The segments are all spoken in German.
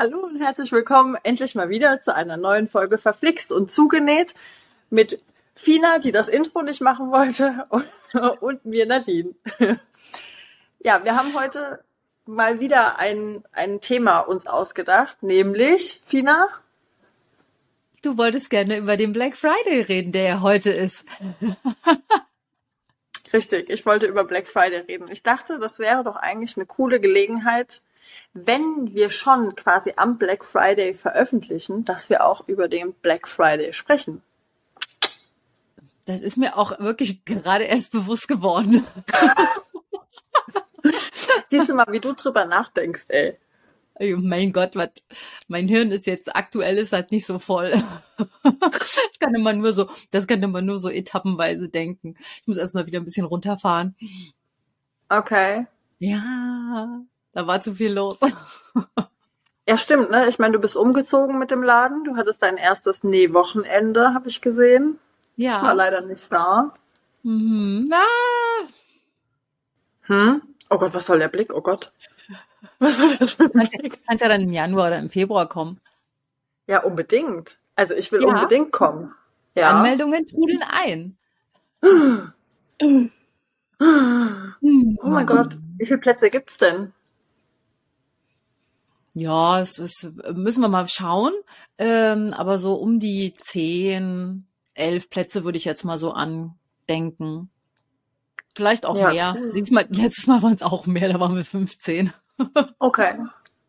Hallo und herzlich willkommen endlich mal wieder zu einer neuen Folge Verflixt und zugenäht mit Fina, die das Intro nicht machen wollte und, und mir Nadine. Ja, wir haben heute mal wieder ein, ein Thema uns ausgedacht, nämlich Fina. Du wolltest gerne über den Black Friday reden, der ja heute ist. Richtig, ich wollte über Black Friday reden. Ich dachte, das wäre doch eigentlich eine coole Gelegenheit, wenn wir schon quasi am Black Friday veröffentlichen, dass wir auch über den Black Friday sprechen. Das ist mir auch wirklich gerade erst bewusst geworden. Siehst du mal, wie du drüber nachdenkst, ey. Oh mein Gott, was, mein Hirn ist jetzt aktuell ist halt nicht so voll. das kann immer nur so, das kann immer nur so etappenweise denken. Ich muss erstmal wieder ein bisschen runterfahren. Okay. Ja, da war zu viel los. Ja, stimmt, ne? Ich meine, du bist umgezogen mit dem Laden. Du hattest dein erstes Nähwochenende, habe ich gesehen. Ja. Ich war leider nicht da. Mhm. Ah. Hm? Oh Gott, was soll der Blick? Oh Gott. Was soll das für ein Kannst, Blick? kannst ja dann im Januar oder im Februar kommen. Ja, unbedingt. Also ich will Ja. unbedingt kommen. Ja. Anmeldungen trudeln ein. Oh mein Gott, wie viele Plätze gibt's denn? Ja, es ist, müssen wir mal schauen. Ähm, aber so um die zehn, elf Plätze würde ich jetzt mal so andenken. Vielleicht auch Ja, mehr. Letztes Mal, letztes Mal waren es auch mehr, da waren wir 15. Okay.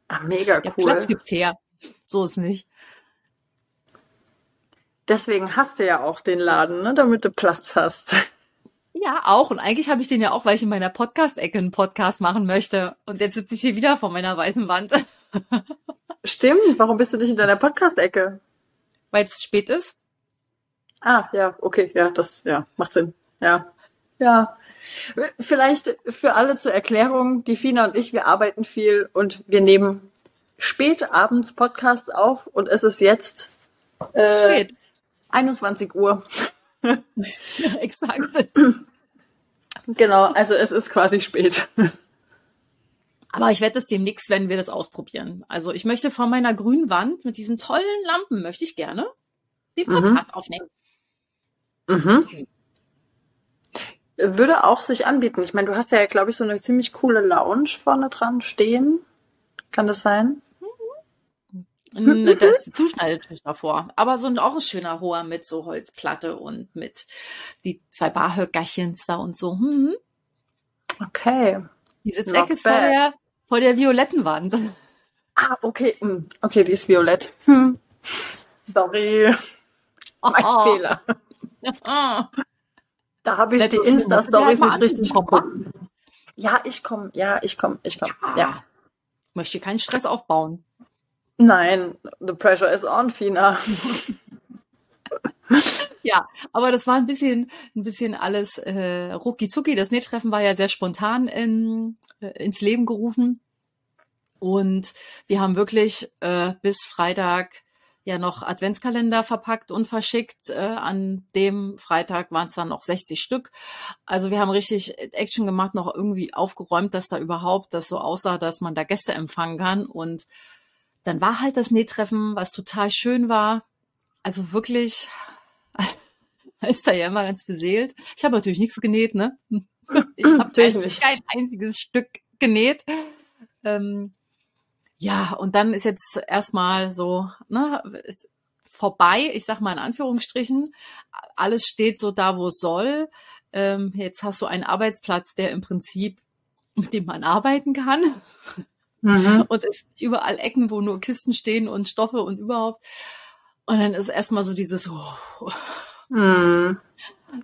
Ah, mega Ja, cool. Platz gibt's her. So ist nicht. Deswegen hast du ja auch den Laden, ne? damit du Platz hast. Ja, auch. Und eigentlich habe ich den ja auch, weil ich in meiner Podcast-Ecke einen Podcast machen möchte. Und jetzt sitze ich hier wieder vor meiner weißen Wand, Stimmt, warum bist du nicht in deiner Podcast-Ecke? weil es spät ist. Ah, ja, okay, ja, das, ja, macht Sinn. Ja. Ja. Vielleicht für alle zur Erklärung, die Fina und ich, wir arbeiten viel und wir nehmen spät abends Podcasts auf und es ist jetzt äh, Spät. 21 Uhr. Exakt. Genau, also es ist quasi spät. Aber ich werde das demnächst, wenn wir das ausprobieren. Also ich möchte vor meiner grünen Wand mit diesen tollen Lampen, möchte ich gerne den Mhm. Podcast aufnehmen. Mhm. Würde auch sich anbieten. Ich meine, du hast ja, glaube ich, so eine ziemlich coole Lounge vorne dran stehen. Kann das sein? Und Da ist die Zuschneidetisch davor. Aber so ein auch ein schöner hoher mit so Holzplatte und mit die zwei Barhöckerchens da und so. Hm. Okay. Die Sitzecke ist vor der, vor der violetten Wand. Ah, okay. hm, Okay, die ist violett. Hm. Sorry. Mein Oh. Fehler. Ah. Da habe ich die. Insta-Stories Ja, nicht richtig geguckt. Ja, ich komme. Ja, ich komme. Ich komme. Ja. Ich möchte keinen Stress aufbauen. Nein, the pressure is on, Fina. Ja, aber das war ein bisschen, ein bisschen alles äh, rucki zucki. Das Nähtreffen war ja sehr spontan in, ins Leben gerufen. Und wir haben wirklich äh, bis Freitag ja noch Adventskalender verpackt und verschickt. Äh, an dem Freitag waren es dann noch 60 Stück. Also wir haben richtig Action gemacht, noch irgendwie aufgeräumt, dass da überhaupt das so aussah, dass man da Gäste empfangen kann. Und dann war halt das Nähtreffen, was total schön war. Also wirklich, ist da ja immer ganz beseelt. Ich habe natürlich nichts genäht, ne? Ich habe kein, einziges Stück genäht. Ähm, ja, und dann ist jetzt erstmal so, ne, ist vorbei, ich sag mal in Anführungsstrichen. Alles steht so da, wo es soll. Ähm, jetzt hast du einen Arbeitsplatz, der im Prinzip, mit dem man arbeiten kann. Mhm. Und es sind überall Ecken, wo nur Kisten stehen und Stoffe und überhaupt. Und dann ist erstmal so dieses, oh, Hm.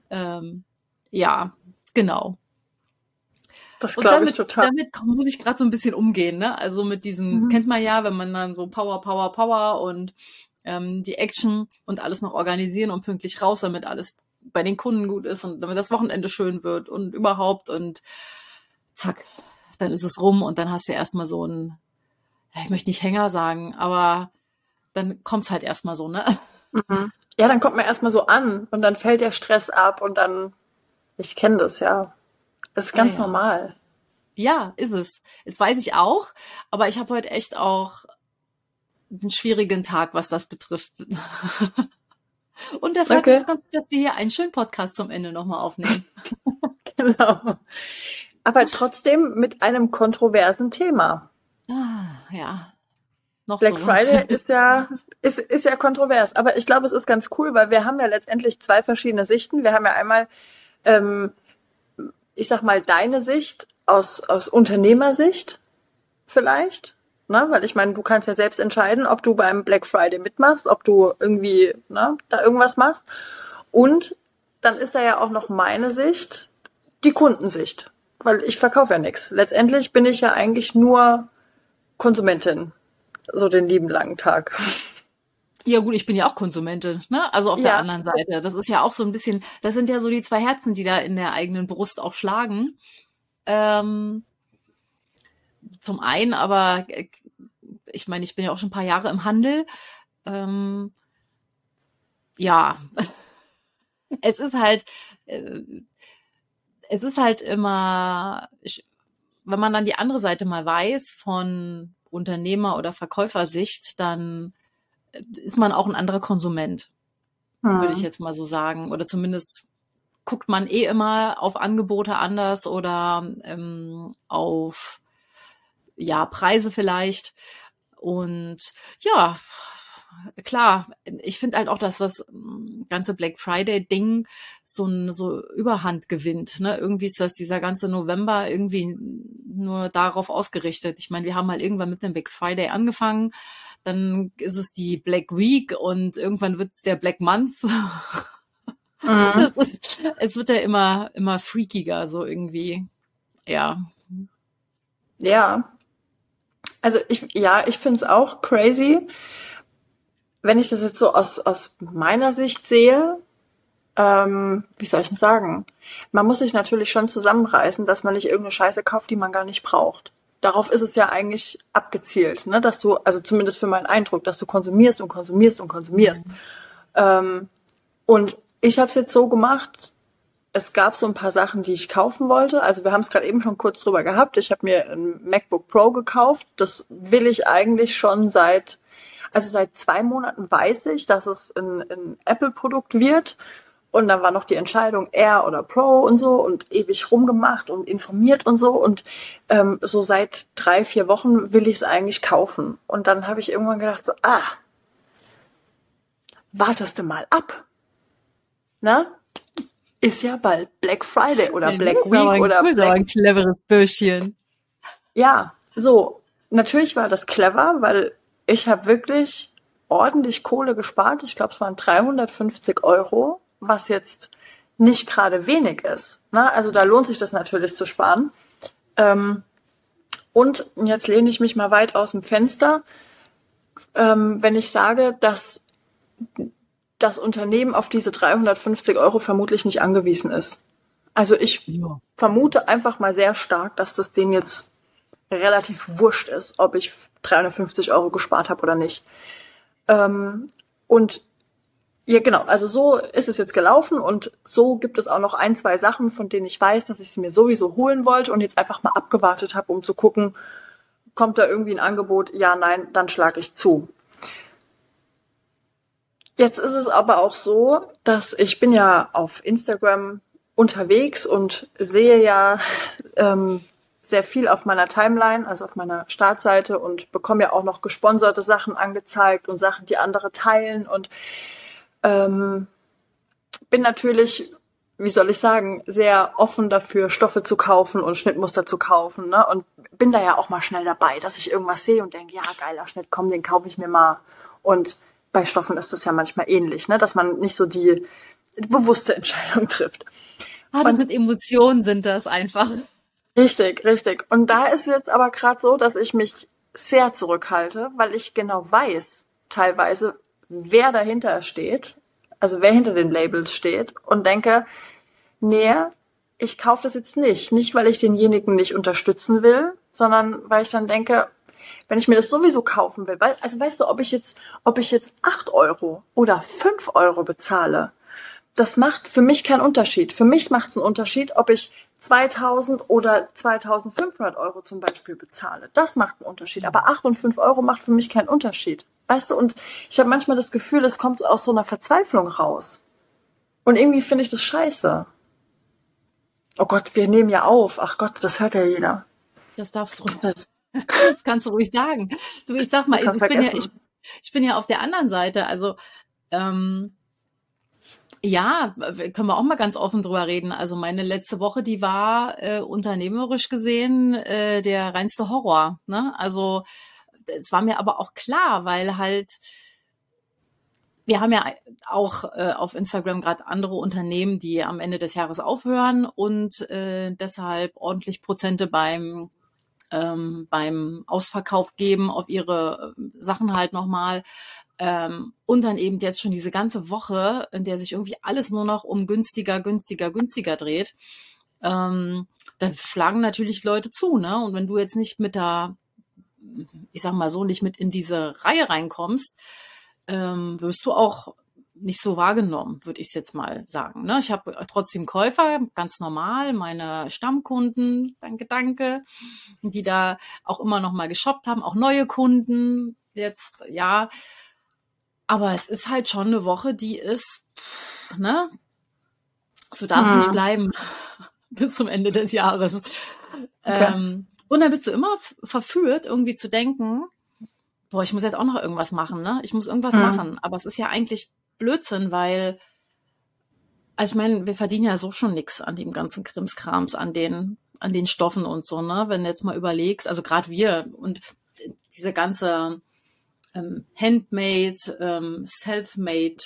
ähm, ja, genau. Das glaube ich total. damit muss ich gerade so ein bisschen umgehen, ne? Also mit diesem, Mhm. das kennt man ja, wenn man dann so Power, Power, Power und ähm, die Action und alles noch organisieren und pünktlich raus, damit alles bei den Kunden gut ist und damit das Wochenende schön wird und überhaupt und zack, dann ist es rum und dann hast du erstmal so ein, ja, ich möchte nicht Hänger sagen, aber dann kommt's halt erstmal so, ne? Mhm. Ja, dann kommt man erstmal so an und dann fällt der Stress ab und dann, ich kenne das ja. Ist ganz Ja, ja. normal. Ja, ist es. Das weiß ich auch. Aber ich habe heute echt auch einen schwierigen Tag, was das betrifft. Und deshalb okay. ist es ganz gut, dass wir hier einen schönen Podcast zum Ende nochmal aufnehmen. genau. Aber trotzdem mit einem kontroversen Thema. Ah, ja. Noch Black sowas. Friday ist ja, ist, ist ja kontrovers. Aber ich glaube, es ist ganz cool, weil wir haben ja letztendlich zwei verschiedene Sichten. Wir haben ja einmal, ähm, ich sag mal, deine Sicht aus, aus Unternehmersicht vielleicht Ne? Weil ich meine, du kannst ja selbst entscheiden, ob du beim Black Friday mitmachst, ob du irgendwie ne, da irgendwas machst. Und dann ist da ja auch noch meine Sicht, die Kundensicht. Weil ich verkaufe ja nichts. Letztendlich bin ich ja eigentlich nur Konsumentin. So den lieben langen Tag. Ja gut, ich bin ja auch Konsumentin, ne? Also auf ja. der anderen Seite. Das ist ja auch so ein bisschen, das sind ja so die zwei Herzen, die da in der eigenen Brust auch schlagen. Ähm, zum einen, aber ich meine, ich bin ja auch schon ein paar Jahre im Handel. Ähm, ja, es ist halt, äh, es ist halt immer, wenn man dann die andere Seite mal weiß von Unternehmer- oder Verkäufersicht, dann ist man auch ein anderer Konsument, hm. würde ich jetzt mal so sagen. Oder zumindest guckt man eh immer auf Angebote anders oder ähm, auf ja, Preise vielleicht. Und ja, klar, ich finde halt auch, dass das mm, ganze Black Friday-Ding so ein so Überhand gewinnt. Ne? Irgendwie ist das dieser ganze November irgendwie nur darauf ausgerichtet. Ich meine, wir haben halt irgendwann mit dem Black Friday angefangen, dann ist es die Black Week und irgendwann wird es der Black Month. Mhm. Ist, es wird ja immer, immer freakiger, so irgendwie. Ja. Ja, also ich, ja, ich finde es auch crazy. Wenn ich das jetzt so aus, aus meiner Sicht sehe, ähm, wie soll ich denn sagen? Man muss sich natürlich schon zusammenreißen, dass man nicht irgendeine Scheiße kauft, die man gar nicht braucht. Darauf ist es ja eigentlich abgezielt, ne? dass du, also zumindest für meinen Eindruck, dass du konsumierst und konsumierst und konsumierst. Mhm. Ähm, und ich habe es jetzt so gemacht, es gab so ein paar Sachen, die ich kaufen wollte. Also wir haben es gerade eben schon kurz drüber gehabt. Ich habe mir ein MacBook Pro gekauft. Das will ich eigentlich schon seit, also seit zwei Monaten weiß ich, dass es ein, ein Apple-Produkt wird. Und dann war noch die Entscheidung Air oder Pro und so und ewig rumgemacht und informiert und so. Und ähm, so seit drei, vier Wochen will ich es eigentlich kaufen. Und dann habe ich irgendwann gedacht, so, ah, wartest du mal ab. Na? ist ja bald Black Friday oder Black Week ein, oder Black. ein cleveres Bürschchen. Ja, so. Natürlich war das clever, weil ich habe wirklich ordentlich Kohle gespart. Ich glaube, es waren 350 Euro, was jetzt nicht gerade wenig ist. Ne? Also da lohnt sich das natürlich zu sparen. Ähm, und jetzt lehne ich mich mal weit aus dem Fenster, ähm, wenn ich sage, dass das Unternehmen auf diese 350 Euro vermutlich nicht angewiesen ist. Also ich ja. vermute einfach mal sehr stark, dass das denen jetzt relativ wurscht ist, ob ich 350 Euro gespart habe oder nicht. Ähm, und ja, genau. Also so ist es jetzt gelaufen und so gibt es auch noch ein, zwei Sachen, von denen ich weiß, dass ich sie mir sowieso holen wollte und jetzt einfach mal abgewartet habe, um zu gucken, kommt da irgendwie ein Angebot? Ja, nein, dann schlage ich zu. Jetzt ist es aber auch so, dass ich bin ja auf Instagram unterwegs und sehe ja ähm, sehr viel auf meiner Timeline, also auf meiner Startseite und bekomme ja auch noch gesponserte Sachen angezeigt und Sachen, die andere teilen und ähm, bin natürlich, wie soll ich sagen, sehr offen dafür, Stoffe zu kaufen und Schnittmuster zu kaufen. Ne? Und bin da ja auch mal schnell dabei, dass ich irgendwas sehe und denke, ja, geiler Schnitt, komm, den kaufe ich mir mal. Und bei Stoffen ist das ja manchmal ähnlich, ne? dass man nicht so die bewusste Entscheidung trifft. Ah, das mit Emotionen sind das einfach. Richtig, richtig. Und da ist jetzt aber gerade so, dass ich mich sehr zurückhalte, weil ich genau weiß, teilweise, wer dahinter steht, also wer hinter den Labels steht und denke, nee, ich kaufe das jetzt nicht. Nicht, weil ich denjenigen nicht unterstützen will, sondern weil ich dann denke, wenn ich mir das sowieso kaufen will, weil, also weißt du, ob ich jetzt, ob ich jetzt acht Euro oder fünf Euro bezahle, das macht für mich keinen Unterschied. Für mich macht es einen Unterschied, ob ich 2000 oder 2500 Euro zum Beispiel bezahle. Das macht einen Unterschied. Aber acht und fünf Euro macht für mich keinen Unterschied. Weißt du, und ich habe manchmal das Gefühl, es kommt aus so einer Verzweiflung raus. Und irgendwie finde ich das scheiße. Oh Gott, wir nehmen ja auf. Ach Gott, das hört ja jeder. Das darfst du ruhig. Das kannst du ruhig sagen. Du, ich sag mal, ich, ich bin ja, ich, ich bin ja auf der anderen Seite. Also ähm, ja, können wir auch mal ganz offen drüber reden. Also meine letzte Woche, die war äh, unternehmerisch gesehen äh, der reinste Horror. Ne? Also es war mir aber auch klar, weil halt wir haben ja auch äh, auf Instagram gerade andere Unternehmen, die am Ende des Jahres aufhören und äh, deshalb ordentlich Prozente beim ähm, beim Ausverkauf geben auf ihre äh, Sachen halt nochmal. Ähm, und dann eben jetzt schon diese ganze Woche, in der sich irgendwie alles nur noch um günstiger, günstiger, günstiger dreht. Ähm, da schlagen natürlich Leute zu, ne? Und wenn du jetzt nicht mit da, ich sag mal so, nicht mit in diese Reihe reinkommst, ähm, wirst du auch nicht so wahrgenommen, würde ich jetzt mal sagen. Ne? Ich habe trotzdem Käufer, ganz normal, meine Stammkunden, danke, danke, die da auch immer noch mal geshoppt haben, auch neue Kunden jetzt, ja. Aber es ist halt schon eine Woche, die ist, ne? So darf es ja. nicht bleiben bis zum Ende des Jahres. Okay. Ähm, und dann bist du immer verführt, irgendwie zu denken, boah, ich muss jetzt auch noch irgendwas machen, ne? Ich muss irgendwas mhm. machen. Aber es ist ja eigentlich Blödsinn, weil, also ich meine, wir verdienen ja so schon nix an dem ganzen Krimskrams, an den, an den Stoffen und so, ne? Wenn du jetzt mal überlegst, also gerade wir und diese ganze ähm, Handmade, ähm, Self-Made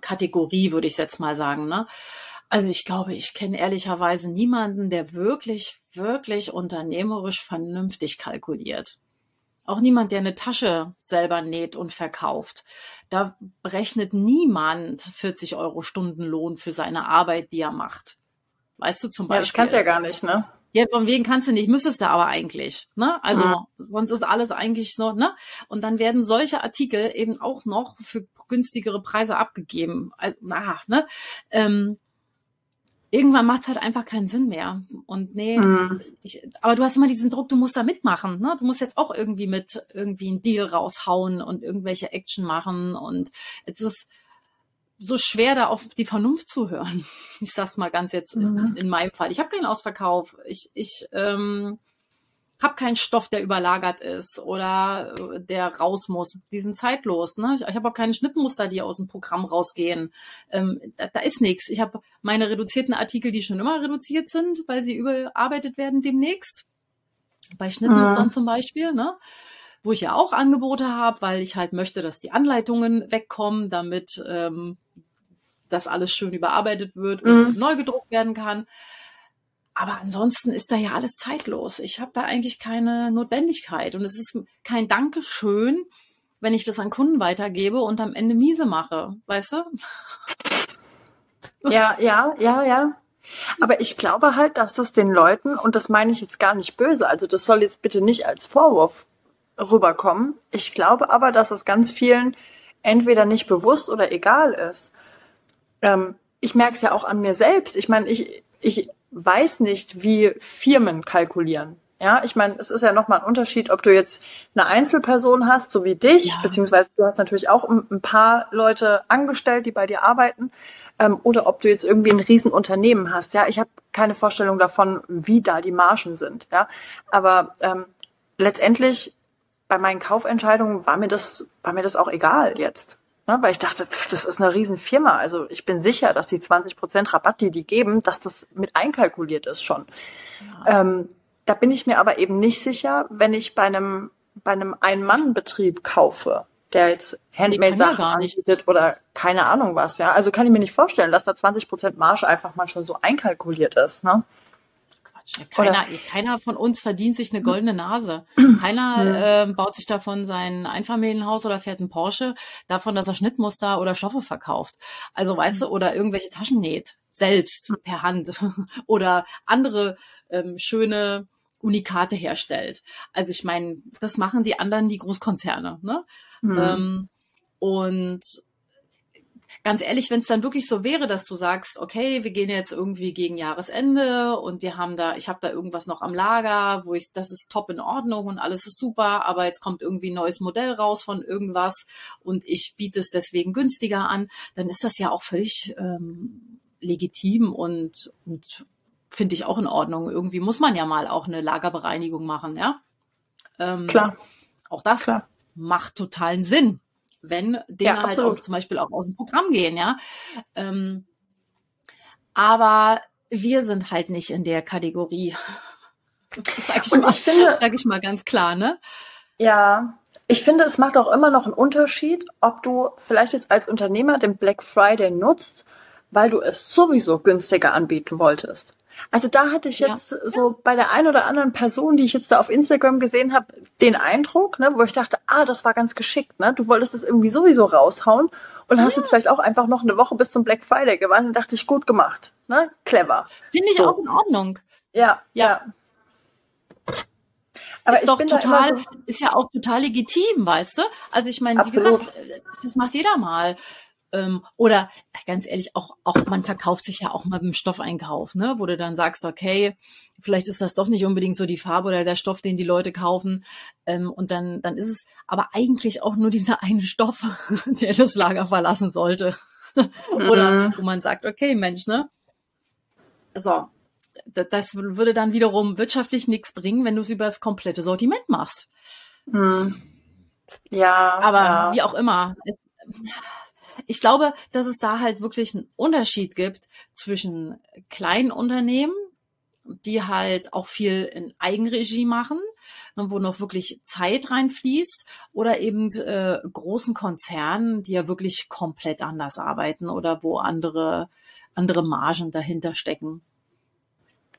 Kategorie, würde ich jetzt mal sagen, ne? Also ich glaube, ich kenne ehrlicherweise niemanden, der wirklich, wirklich unternehmerisch vernünftig kalkuliert. Auch niemand, der eine Tasche selber näht und verkauft. Da berechnet niemand 40 Euro Stundenlohn für seine Arbeit, die er macht. Weißt du zum Beispiel? Ja, ich kann ja gar nicht, ne? Ja, von wegen kannst du nicht, müsstest du aber eigentlich, ne? Also ja. sonst ist alles eigentlich so, ne? Und dann werden solche Artikel eben auch noch für günstigere Preise abgegeben. Also, na, ne? Ähm, irgendwann macht es halt einfach keinen Sinn mehr. Und nee, mhm. ich, aber du hast immer diesen Druck, du musst da mitmachen. Ne? Du musst jetzt auch irgendwie mit irgendwie einen Deal raushauen und irgendwelche Action machen. Und es ist so schwer, da auf die Vernunft zu hören. Ich sag's mal ganz jetzt mhm. in, in, meinem Fall. Ich habe keinen Ausverkauf. Ich, ich ähm, habe keinen Stoff, der überlagert ist oder äh, der raus muss. Die sind zeitlos. Ne? Ich, ich habe auch keine Schnittmuster, die aus dem Programm rausgehen. Ähm, da, da ist nichts. Ich habe meine reduzierten Artikel, die schon immer reduziert sind, weil sie überarbeitet werden demnächst. Bei Schnittmustern mhm. zum Beispiel, ne? wo ich ja auch Angebote habe, weil ich halt möchte, dass die Anleitungen wegkommen, damit ähm, das alles schön überarbeitet wird und mhm. neu gedruckt werden kann. Aber ansonsten ist da ja alles zeitlos. Ich habe da eigentlich keine Notwendigkeit. Und es ist kein Dankeschön, wenn ich das an Kunden weitergebe und am Ende miese mache. Weißt du? Ja, ja, ja, ja. Aber ich glaube halt, dass das den Leuten, und das meine ich jetzt gar nicht böse, also das soll jetzt bitte nicht als Vorwurf rüberkommen. Ich glaube aber, dass es ganz vielen entweder nicht bewusst oder egal ist. Ähm, ich merke es ja auch an mir selbst. Ich meine, ich, ich weiß nicht, wie Firmen kalkulieren. Ja, ich meine, es ist ja nochmal ein Unterschied, ob du jetzt eine Einzelperson hast, so wie dich, ja. beziehungsweise du hast natürlich auch ein paar Leute angestellt, die bei dir arbeiten, ähm, oder ob du jetzt irgendwie ein Riesenunternehmen hast. Ja, ich habe keine Vorstellung davon, wie da die Margen sind. Ja, aber ähm, letztendlich bei meinen Kaufentscheidungen war mir das war mir das auch egal jetzt. Ne, weil ich dachte, pff, das ist eine Riesenfirma. Also ich bin sicher, dass die 20 Prozent Rabatt, die die geben, dass das mit einkalkuliert ist schon. Ja. Ähm, da bin ich mir aber eben nicht sicher, wenn ich bei einem, bei einem Ein-Mann-Betrieb kaufe, der jetzt Handmade-Sachen anbietet oder keine Ahnung was, ja. Also kann ich mir nicht vorstellen, dass da 20 Prozent Marge einfach mal schon so einkalkuliert ist, ne? Keiner, keiner von uns verdient sich eine goldene Nase. Keiner äh, baut sich davon sein Einfamilienhaus oder fährt einen Porsche davon, dass er Schnittmuster oder Stoffe verkauft. Also weißt du, oder irgendwelche Taschen näht, selbst per Hand oder andere ähm, schöne Unikate herstellt. Also ich meine, das machen die anderen, die Großkonzerne. Ne? Mhm. Ähm, und ganz ehrlich, wenn es dann wirklich so wäre, dass du sagst, okay, wir gehen jetzt irgendwie gegen Jahresende und wir haben da, ich habe da irgendwas noch am Lager, wo ich, das ist top in Ordnung und alles ist super, aber jetzt kommt irgendwie ein neues Modell raus von irgendwas und ich biete es deswegen günstiger an, dann ist das ja auch völlig ähm, legitim und, und finde ich auch in Ordnung. Irgendwie muss man ja mal auch eine Lagerbereinigung machen, ja. Ähm, Klar. Auch das Klar. macht totalen Sinn wenn Dinge ja, halt auch zum Beispiel auch aus dem Programm gehen, ja. Ähm, aber wir sind halt nicht in der Kategorie. Sag ich, mal, finde, sag ich mal ganz klar, ne? Ja, ich finde, es macht auch immer noch einen Unterschied, ob du vielleicht jetzt als Unternehmer den Black Friday nutzt, weil du es sowieso günstiger anbieten wolltest. Also da hatte ich jetzt ja. so bei der einen oder anderen Person, die ich jetzt da auf Instagram gesehen habe, den Eindruck, ne, wo ich dachte, ah, das war ganz geschickt, ne? Du wolltest es irgendwie sowieso raushauen und ja. hast jetzt vielleicht auch einfach noch eine Woche bis zum Black Friday gewartet und dachte ich, gut gemacht, ne? Clever. Finde ich so. auch in Ordnung. Ja, ja. ja. Aber ist doch total, so ist ja auch total legitim, weißt du? Also ich meine, wie gesagt, das macht jeder mal. Ähm, oder ganz ehrlich, auch, auch man verkauft sich ja auch mal im Stoffeinkauf, ne? wo du dann sagst, okay, vielleicht ist das doch nicht unbedingt so die Farbe oder der Stoff, den die Leute kaufen. Ähm, und dann, dann ist es aber eigentlich auch nur dieser eine Stoff, der das Lager verlassen sollte. oder mhm. wo man sagt, okay, Mensch, ne? So, das würde dann wiederum wirtschaftlich nichts bringen, wenn du es über das komplette Sortiment machst. Mhm. Ja. Aber ja. wie auch immer. Es, ich glaube, dass es da halt wirklich einen Unterschied gibt zwischen kleinen Unternehmen, die halt auch viel in Eigenregie machen, wo noch wirklich Zeit reinfließt, oder eben äh, großen Konzernen, die ja wirklich komplett anders arbeiten oder wo andere, andere Margen dahinter stecken.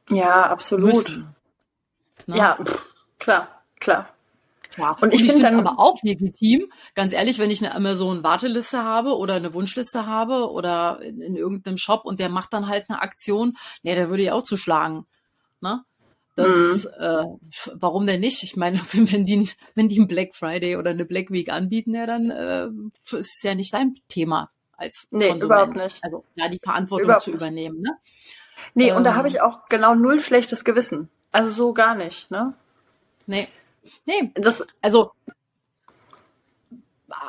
Ja, absolut. Ne? Ja, pff, klar, klar. Ja, und ich, ich finde es aber auch legitim, ganz ehrlich, wenn ich eine Amazon-Warteliste habe oder eine Wunschliste habe oder in, in, irgendeinem Shop und der macht dann halt eine Aktion, nee, da würde ich auch zuschlagen. Ne? Das, mhm. äh, warum denn nicht? Ich meine, wenn, wenn, die, wenn die einen Black Friday oder eine Black Week anbieten, ja, dann äh, ist es ja nicht dein Thema als nee, Konsument. überhaupt nicht. Also ja, die Verantwortung überhaupt zu übernehmen. Ne? Nee, ähm, und da habe ähm. ich auch genau null schlechtes Gewissen. Also so gar nicht, ne? Nee. Nee, das, also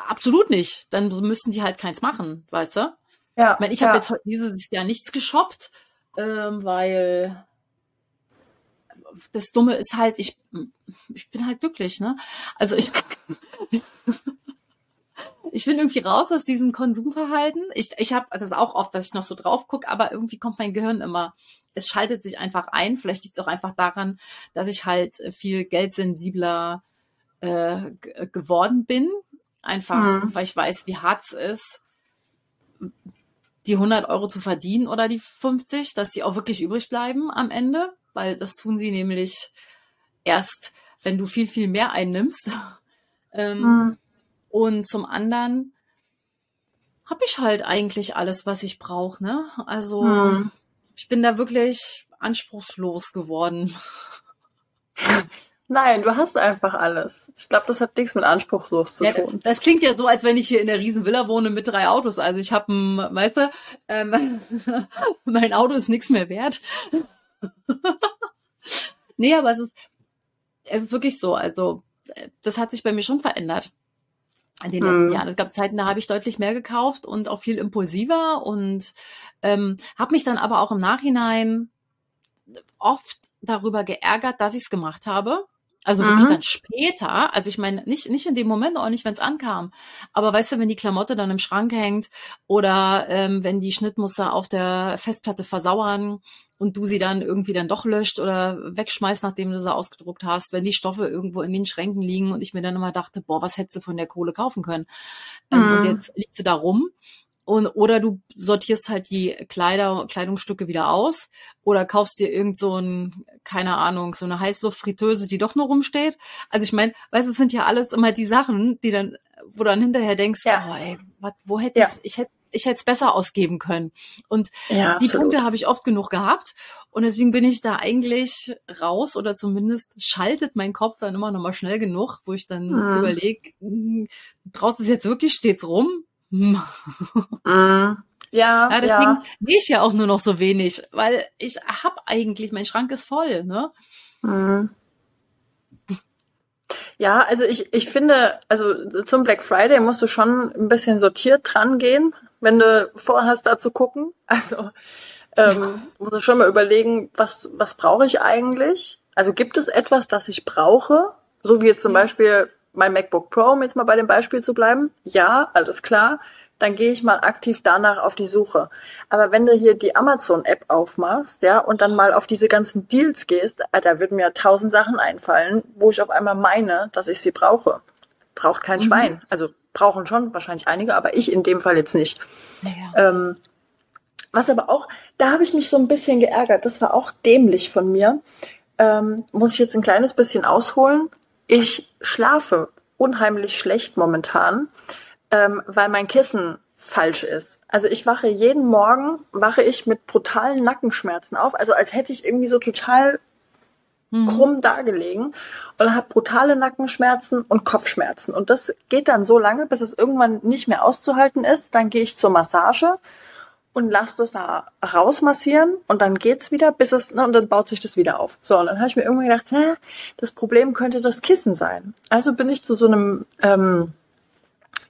absolut nicht. Dann müssten die halt keins machen, weißt du? Ja. Ich meine, ich ja. habe jetzt dieses Jahr nichts geshoppt, ähm, weil das Dumme ist halt, ich, ich bin halt glücklich, ne? Also ich, ich bin irgendwie raus aus diesem Konsumverhalten. Ich, ich habe das auch oft, dass ich noch so drauf gucke, aber irgendwie kommt mein Gehirn immer, es schaltet sich einfach ein. Vielleicht liegt es auch einfach daran, dass ich halt viel geldsensibler äh, geworden bin. Einfach, mhm. weil ich weiß, wie hart es ist, die 100 Euro zu verdienen oder die 50, dass die auch wirklich übrig bleiben am Ende, weil das tun sie nämlich erst, wenn du viel, viel mehr einnimmst. Ähm, mhm. Und zum anderen habe ich halt eigentlich alles, was ich brauche. Ne? Also hm. ich bin da wirklich anspruchslos geworden. Nein, du hast einfach alles. Ich glaube, das hat nichts mit anspruchslos zu ja, tun. Das klingt ja so, als wenn ich hier in der Riesenvilla wohne mit drei Autos. Also ich habe ein, weißt du, ähm, mein Auto ist nichts mehr wert. nee, aber es ist, es ist wirklich so. Also das hat sich bei mir schon verändert in den letzten mhm. Jahren. Es gab Zeiten, da habe ich deutlich mehr gekauft und auch viel impulsiver und ähm, habe mich dann aber auch im Nachhinein oft darüber geärgert, dass ich es gemacht habe. Also wirklich mhm. dann später, also ich meine, nicht, nicht in dem Moment, auch nicht, wenn es ankam. Aber weißt du, wenn die Klamotte dann im Schrank hängt oder ähm, wenn die Schnittmuster auf der Festplatte versauern und du sie dann irgendwie dann doch löscht oder wegschmeißt, nachdem du sie ausgedruckt hast, wenn die Stoffe irgendwo in den Schränken liegen und ich mir dann immer dachte, boah, was hättest du von der Kohle kaufen können? Mhm. Ähm, und mhm. jetzt liegt sie da rum und, oder du sortierst halt die Kleider, Kleidungsstücke wieder aus oder kaufst dir irgend so ein, keine Ahnung, so eine Heißluftfritteuse, die doch nur rumsteht. Also ich meine, weißt du, es sind ja alles immer die Sachen, die dann, wo du dann hinterher denkst, ja. oh, ey, wat, wo hätte ja. ich, ich hätte ich hätte es besser ausgeben können. Und ja, die Punkte habe ich oft genug gehabt. Und deswegen bin ich da eigentlich raus oder zumindest schaltet mein Kopf dann immer noch mal schnell genug, wo ich dann mhm. überlege, hm, brauchst du es jetzt wirklich stets rum? Hm. Mm. Ja, Ja, deswegen ja. gehe ich ja auch nur noch so wenig, weil ich hab eigentlich, mein Schrank ist voll, ne? Mhm. Ja, also ich, ich finde, also zum Black Friday musst du schon ein bisschen sortiert dran gehen, wenn du vorhast, da zu gucken. Also ähm, musst du schon mal überlegen, was, was brauche ich eigentlich? Also gibt es etwas, das ich brauche? So wie jetzt zum Ja. Beispiel mein MacBook Pro, um jetzt mal bei dem Beispiel zu bleiben. Ja, alles klar. Dann gehe ich mal aktiv danach auf die Suche. Aber wenn du hier die Amazon-App aufmachst, ja, und dann mal auf diese ganzen Deals gehst, äh, da würden mir tausend Sachen einfallen, wo ich auf einmal meine, dass ich sie brauche. Braucht kein Mhm. Schwein. Also brauchen schon wahrscheinlich einige, aber ich in dem Fall jetzt nicht. Naja. Ähm, was aber auch, da habe ich mich so ein bisschen geärgert. Das war auch dämlich von mir. Ähm, muss ich jetzt ein kleines bisschen ausholen. Ich schlafe unheimlich schlecht momentan, ähm, weil mein Kissen falsch ist. Also ich wache jeden Morgen, wache ich mit brutalen Nackenschmerzen auf. Also als hätte ich irgendwie so total Mhm. krumm dagelegen und habe brutale Nackenschmerzen und Kopfschmerzen. Und das geht dann so lange, bis es irgendwann nicht mehr auszuhalten ist. Dann gehe ich zur Massage und lasse das da rausmassieren und dann geht's wieder, bis es, ne, und dann baut sich das wieder auf. So, und dann habe ich mir irgendwann gedacht, hä, das Problem könnte das Kissen sein. Also bin ich zu so einem, ähm,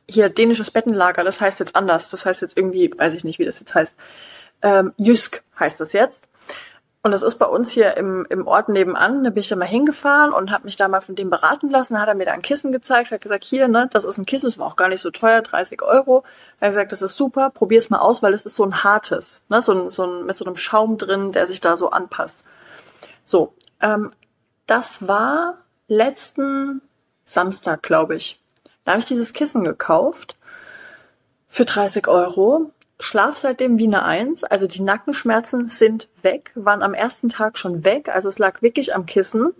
hier dänisches Bettenlager, das heißt jetzt anders. Das heißt jetzt irgendwie, weiß ich nicht, wie das jetzt heißt. Ähm, Jysk heißt das jetzt. Und das ist bei uns hier im, im Ort nebenan. Da bin ich da mal hingefahren und habe mich da mal von dem beraten lassen. Da hat er mir da ein Kissen gezeigt, hat gesagt, hier, ne, das ist ein Kissen, das war auch gar nicht so teuer, 30 Euro. Er hat gesagt, das ist super, probier's mal aus, weil es ist so ein hartes, ne, so ein, so ein, mit so einem Schaum drin, der sich da so anpasst. So, ähm, das war letzten Samstag, glaube ich. Da habe ich dieses Kissen gekauft für 30 Euro. Schlaf seitdem wie eine Eins. Also die Nackenschmerzen sind weg, waren am ersten Tag schon weg. Also es lag wirklich am Kissen.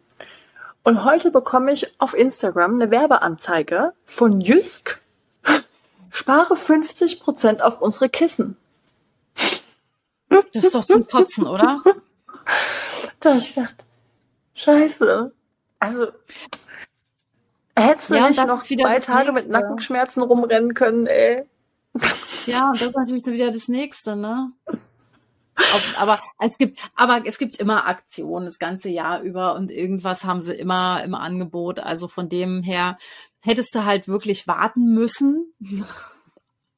Und heute bekomme ich auf Instagram eine Werbeanzeige von Jysk. Spare 50% auf unsere Kissen. Das ist doch zum Kotzen, oder? Da ich gedacht, scheiße. Also, hättest du Ja, nicht noch zwei Tage mit. Nackenschmerzen rumrennen können, ey. Ja, und das ist natürlich wieder das Nächste, ne? Aber es gibt, aber es gibt immer Aktionen das ganze Jahr über und irgendwas haben sie immer im Angebot. Also von dem her hättest du halt wirklich warten müssen.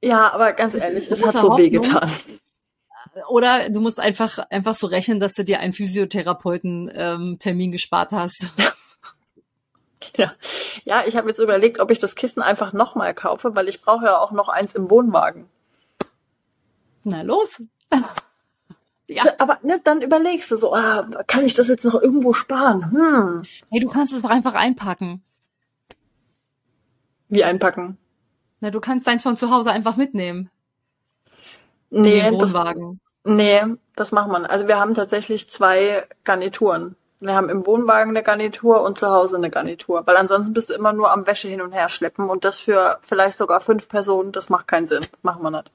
Ja, aber ganz ehrlich, es hat so wehgetan. Oder du musst einfach, einfach so rechnen, dass du dir einen Physiotherapeuten-Termin gespart hast. Ja, ja ich habe jetzt überlegt, ob ich das Kissen einfach nochmal kaufe, weil ich brauche ja auch noch eins im Wohnwagen. Na los. Ja, Aber ne, dann überlegst du so, ah, kann ich das jetzt noch irgendwo sparen? Hm, hey, du kannst es doch einfach einpacken. wie einpacken? Na, du kannst deins von zu Hause einfach mitnehmen. in Nee, den das, Wohnwagen. nee, das macht man. Also wir haben tatsächlich zwei Garnituren. Wir haben im Wohnwagen eine Garnitur und zu Hause eine Garnitur, weil ansonsten bist du immer nur am Wäsche hin und her schleppen und das für vielleicht sogar fünf Personen, das macht keinen Sinn. Das machen wir nicht.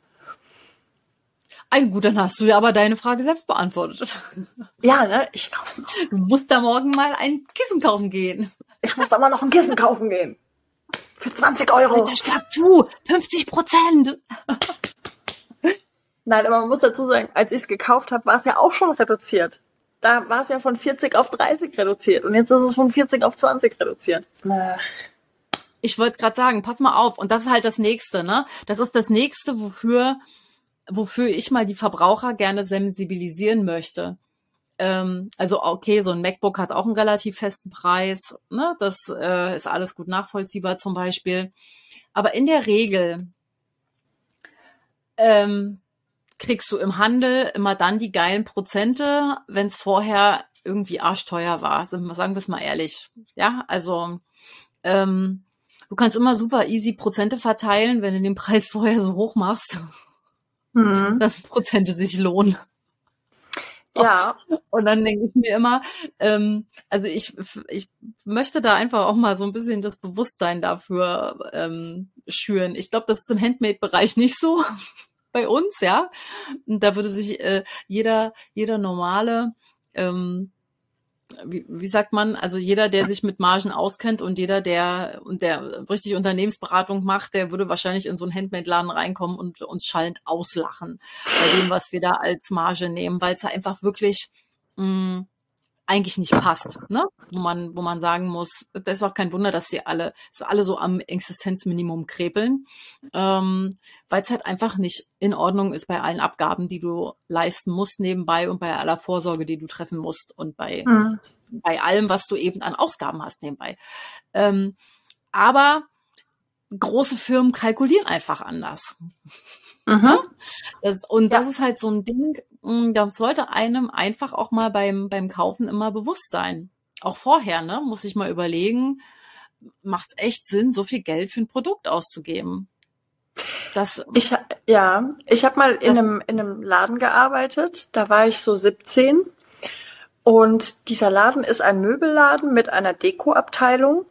Ah, gut, dann hast du ja aber deine Frage selbst beantwortet. Ja, ne, ich kauf's noch. Du musst da morgen mal ein Kissen kaufen gehen. Ich muss da mal noch ein Kissen kaufen gehen. Für 20 Euro. Alter, schlag zu! 50 Prozent! Nein, aber man muss dazu sagen, als ich es gekauft habe, war es ja auch schon reduziert. Da war es ja von 40 auf 30 reduziert und jetzt ist es von 40 auf 20 reduziert. Ach, Ich wollte gerade sagen, pass mal auf. Und das ist halt das Nächste, ne? Das ist das Nächste, wofür, wofür ich mal die Verbraucher gerne sensibilisieren möchte. Ähm, also okay, so ein MacBook hat auch einen relativ festen Preis. Ne? Das äh, ist alles gut nachvollziehbar zum Beispiel. Aber in der Regel ähm, kriegst du im Handel immer dann die geilen Prozente, wenn es vorher irgendwie arschteuer war. Sagen wir es mal ehrlich. Ja, also ähm, du kannst immer super easy Prozente verteilen, wenn du den Preis vorher so hoch machst, hm. dass Prozente sich lohnen. Ja, Und dann denke ich mir immer, ähm, also ich, ich möchte da einfach auch mal so ein bisschen das Bewusstsein dafür ähm, schüren. Ich glaube, das ist im Handmade-Bereich nicht so bei uns, ja. Und da würde sich äh, jeder, jeder normale ähm, wie, wie sagt man, also jeder, der sich mit Margen auskennt und jeder, der und der richtig Unternehmensberatung macht, der würde wahrscheinlich in so einen Handmade-Laden reinkommen und uns schallend auslachen bei dem, was wir da als Marge nehmen, weil es einfach wirklich mh, eigentlich nicht passt, ne? Wo man, wo man sagen muss, das ist auch kein Wunder, dass sie alle, so alle so am Existenzminimum krepeln, ähm, weil es halt einfach nicht in Ordnung ist bei allen Abgaben, die du leisten musst nebenbei und bei aller Vorsorge, die du treffen musst und bei, mhm. bei allem, was du eben an Ausgaben hast nebenbei. Ähm, aber große Firmen kalkulieren einfach anders. Mhm. Das, und das ist halt so ein Ding, hm, das sollte einem einfach auch mal beim, beim Kaufen immer bewusst sein. Auch vorher, ne, muss ich mal überlegen, macht es echt Sinn, so viel Geld für ein Produkt auszugeben? Das, ich, ja, ich habe mal in einem, in einem Laden gearbeitet, da war ich so 17 und dieser Laden ist ein Möbelladen mit einer Dekoabteilung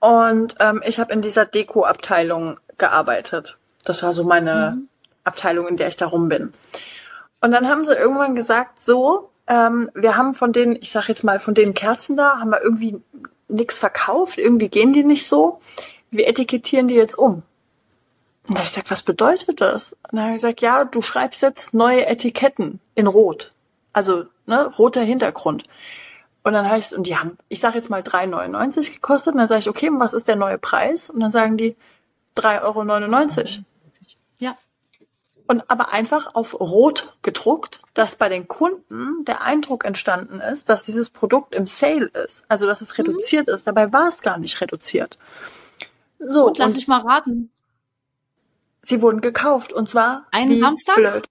und ähm, ich habe in dieser Dekoabteilung gearbeitet. Das war so meine mhm. Abteilung, in der ich da rum bin. Und dann haben sie irgendwann gesagt, so, ähm, wir haben von den, ich sag jetzt mal, von den Kerzen da, haben wir irgendwie nichts verkauft, irgendwie gehen die nicht so. Wir etikettieren die jetzt um. Und da ich gesagt, was bedeutet das? Und dann habe ich gesagt, ja, du schreibst jetzt neue Etiketten in Rot. Also, ne, roter Hintergrund. Und dann heißt, und die haben, ich sage jetzt mal 3,99 gekostet. Und dann sage ich, okay, was ist der neue Preis? Und dann sagen die 3,99 Euro. Und aber einfach auf Rot gedruckt, dass bei den Kunden der Eindruck entstanden ist, dass dieses Produkt im Sale ist. Also dass es mhm. reduziert ist. Dabei war es gar nicht reduziert. So. Und lass und mich mal raten. Sie wurden gekauft und zwar einen Samstag. Blöd.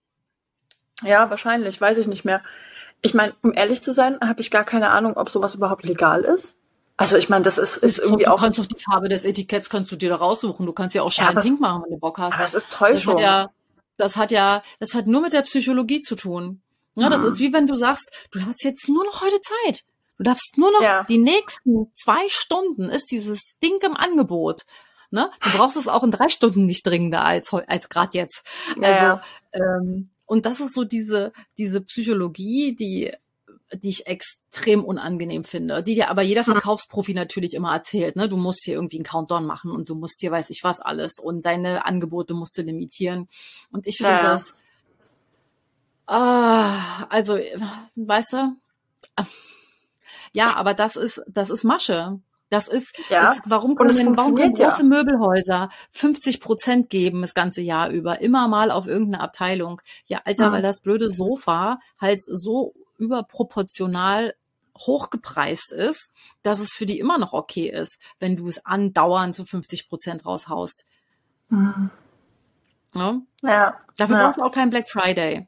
Ja, wahrscheinlich, weiß ich nicht mehr. Ich meine, um ehrlich zu sein, habe ich gar keine Ahnung, ob sowas überhaupt legal ist. Also ich meine, das ist, ist irgendwie auch. Du kannst doch die Farbe des Etiketts kannst du dir da raussuchen. Du kannst ja auch Schein ja, machen, wenn du Bock hast. Aber es ist Täuschung. Das das hat ja, das hat nur mit der Psychologie zu tun. Ja, das ist wie wenn du sagst, du hast jetzt nur noch heute Zeit. Du darfst nur noch ja. die nächsten zwei Stunden ist dieses Ding im Angebot. Ne? Du brauchst es auch in drei Stunden nicht dringender als als gerade jetzt. Ja, also ähm, und das ist so diese diese Psychologie, die die ich extrem unangenehm finde, die dir aber jeder. Verkaufsprofi natürlich immer erzählt, ne? Du musst hier irgendwie einen Countdown machen und du musst hier weiß ich was alles und deine Angebote musst du limitieren. Und ich finde ja. das, ah, also, weißt du, ja, aber das ist, das ist Masche. Das ist, ja. ist warum können, warum können große ja. Möbelhäuser 50 Prozent geben das ganze Jahr über, immer mal auf irgendeine Abteilung? Ja, Alter, mhm. weil das blöde Sofa halt so überproportional hochgepreist ist, dass es für die immer noch okay ist, wenn du es andauernd zu 50 Prozent raushaust. Mhm. Ja? ja. Dafür ja. brauchst du auch keinen Black Friday.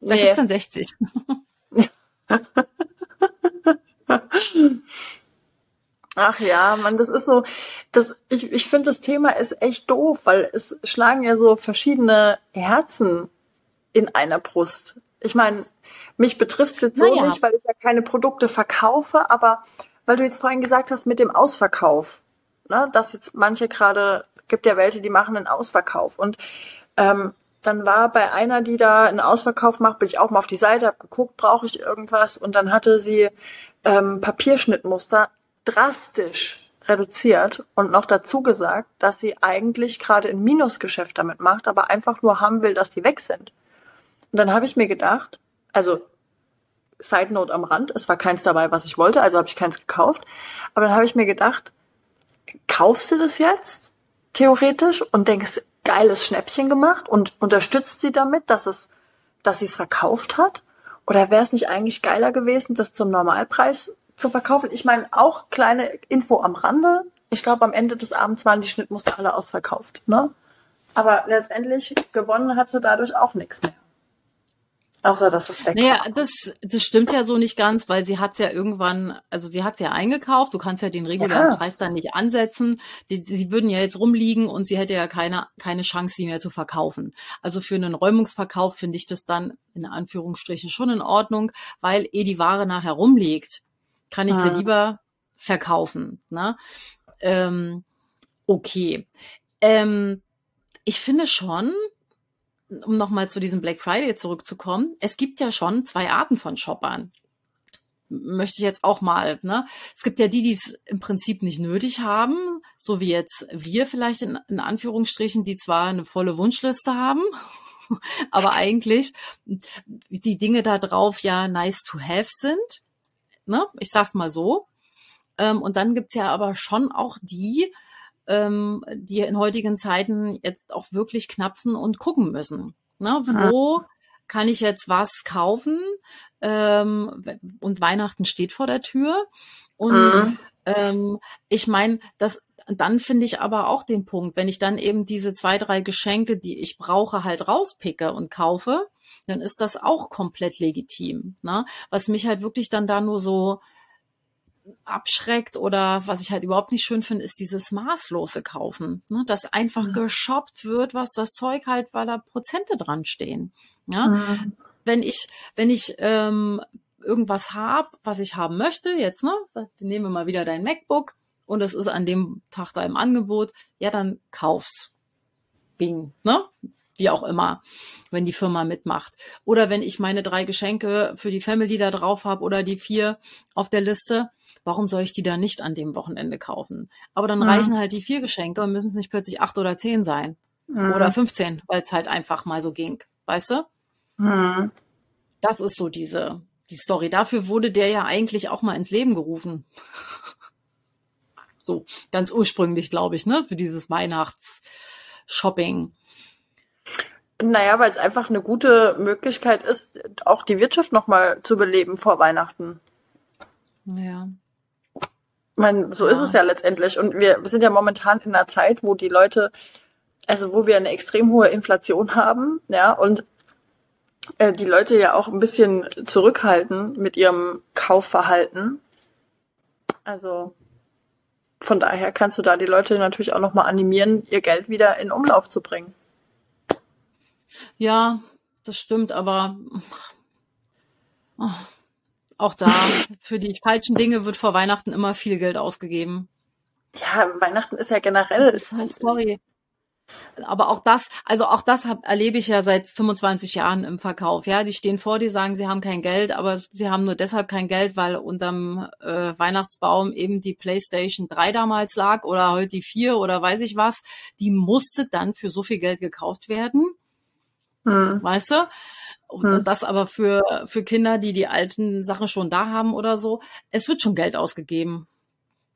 Da nee. gibt's dann 60. Ach ja, man, das ist so, das, ich, ich finde, das Thema ist echt doof, weil es schlagen ja so verschiedene Herzen in einer Brust. Ich meine, mich betrifft es jetzt so naja. nicht, weil ich ja keine Produkte verkaufe, aber weil du jetzt vorhin gesagt hast mit dem Ausverkauf, ne, dass jetzt manche gerade, gibt ja welche, die machen einen Ausverkauf. Und ähm, dann war bei einer, die da einen Ausverkauf macht, bin ich auch mal auf die Seite, habe geguckt, brauche ich irgendwas und dann hatte sie ähm, Papierschnittmuster drastisch reduziert und noch dazu gesagt, dass sie eigentlich gerade ein Minusgeschäft damit macht, aber einfach nur haben will, dass die weg sind. Und dann habe ich mir gedacht, also Side Note am Rand, es war keins dabei, was ich wollte, also habe ich keins gekauft. Aber dann habe ich mir gedacht, kaufst du das jetzt theoretisch und denkst, geiles Schnäppchen gemacht und unterstützt sie damit, dass es, dass sie es verkauft hat? Oder wäre es nicht eigentlich geiler gewesen, das zum Normalpreis zu verkaufen? Ich meine, auch kleine Info am Rande. Ich glaube, am Ende des Abends waren die Schnittmuster alle ausverkauft, ne? Aber letztendlich gewonnen hat sie dadurch auch nichts mehr. Außer dass es weg Naja, das, das stimmt ja so nicht ganz, weil sie hat ja irgendwann, also sie hat ja eingekauft, du kannst ja den regulären ja. Preis dann nicht ansetzen. Die, sie würden ja jetzt rumliegen und sie hätte ja keine, keine Chance, sie mehr zu verkaufen. Also für einen Räumungsverkauf finde ich das dann in Anführungsstrichen schon in Ordnung, weil eh die Ware nachher rumliegt, kann ich ja. sie lieber verkaufen. Ne? Ähm, okay. Ähm, ich finde schon, um nochmal zu diesem Black Friday zurückzukommen, es gibt ja schon zwei Arten von Shoppern. möchte ich jetzt auch mal. Ne? Es gibt ja die, die es im Prinzip nicht nötig haben, so wie jetzt wir vielleicht in, in Anführungsstrichen, die zwar eine volle Wunschliste haben, aber eigentlich die Dinge da drauf ja nice to have sind. Ne? Ich sag's mal so. Ähm, und dann gibt's ja aber schon auch die, ähm, die in heutigen Zeiten jetzt auch wirklich knapsen und gucken müssen. Ne? Wo ja. kann ich jetzt was kaufen? Ähm, und Weihnachten steht vor der Tür. Und mhm. ähm, ich meine, das dann finde ich aber auch den Punkt, wenn ich dann eben diese zwei, drei Geschenke, die ich brauche, halt rauspicke und kaufe, dann ist das auch komplett legitim. Ne? Was mich halt wirklich dann da nur so abschreckt oder was ich halt überhaupt nicht schön finde, ist dieses maßlose Kaufen. Ne? Dass einfach mhm. geshoppt wird, was das Zeug halt, weil da Prozente dran stehen. Ja? Mhm. Wenn ich, wenn ich ähm, irgendwas habe, was ich haben möchte, jetzt, ne, nehmen wir mal wieder dein MacBook und es ist an dem Tag da im Angebot, ja, dann kauf's. Bing, ne? Wie auch immer, wenn die Firma mitmacht. Oder wenn ich meine drei Geschenke für die Family da drauf habe oder die vier auf der Liste, warum soll ich die dann nicht an dem Wochenende kaufen? Aber dann mhm. reichen halt die vier Geschenke und müssen es nicht plötzlich acht oder zehn sein. Mhm. Oder 15, weil es halt einfach mal so ging. Weißt du? Mhm. Das ist so diese, die Story. Dafür wurde der ja eigentlich auch mal ins Leben gerufen. so ganz ursprünglich, glaube ich, ne? Für dieses Weihnachts-Shopping. Naja, weil es einfach eine gute Möglichkeit ist, auch die Wirtschaft nochmal zu beleben vor Weihnachten. Ja. Ich meine, so ja. ist es ja letztendlich. Und wir sind ja momentan in einer Zeit, wo die Leute, also wo wir eine extrem hohe Inflation haben, ja, und äh, die Leute ja auch ein bisschen zurückhalten mit ihrem Kaufverhalten. Also von daher kannst du da die Leute natürlich auch nochmal animieren, ihr Geld wieder in Umlauf zu bringen. Ja, das stimmt, aber oh, auch da, für die falschen Dinge wird vor Weihnachten immer viel Geld ausgegeben. Ja, Weihnachten ist ja generell. Sorry. Aber auch das, also auch das hab, erlebe ich ja seit 25 Jahren im Verkauf. Ja, die stehen vor dir, sagen, sie haben kein Geld, aber sie haben nur deshalb kein Geld, weil unterm äh, Weihnachtsbaum eben die PlayStation 3 damals lag oder heute die 4 oder weiß ich was. Die musste dann für so viel Geld gekauft werden. Hm. Weißt du? Und hm. das aber für, für Kinder, die die alten Sachen schon da haben oder so. Es wird schon Geld ausgegeben.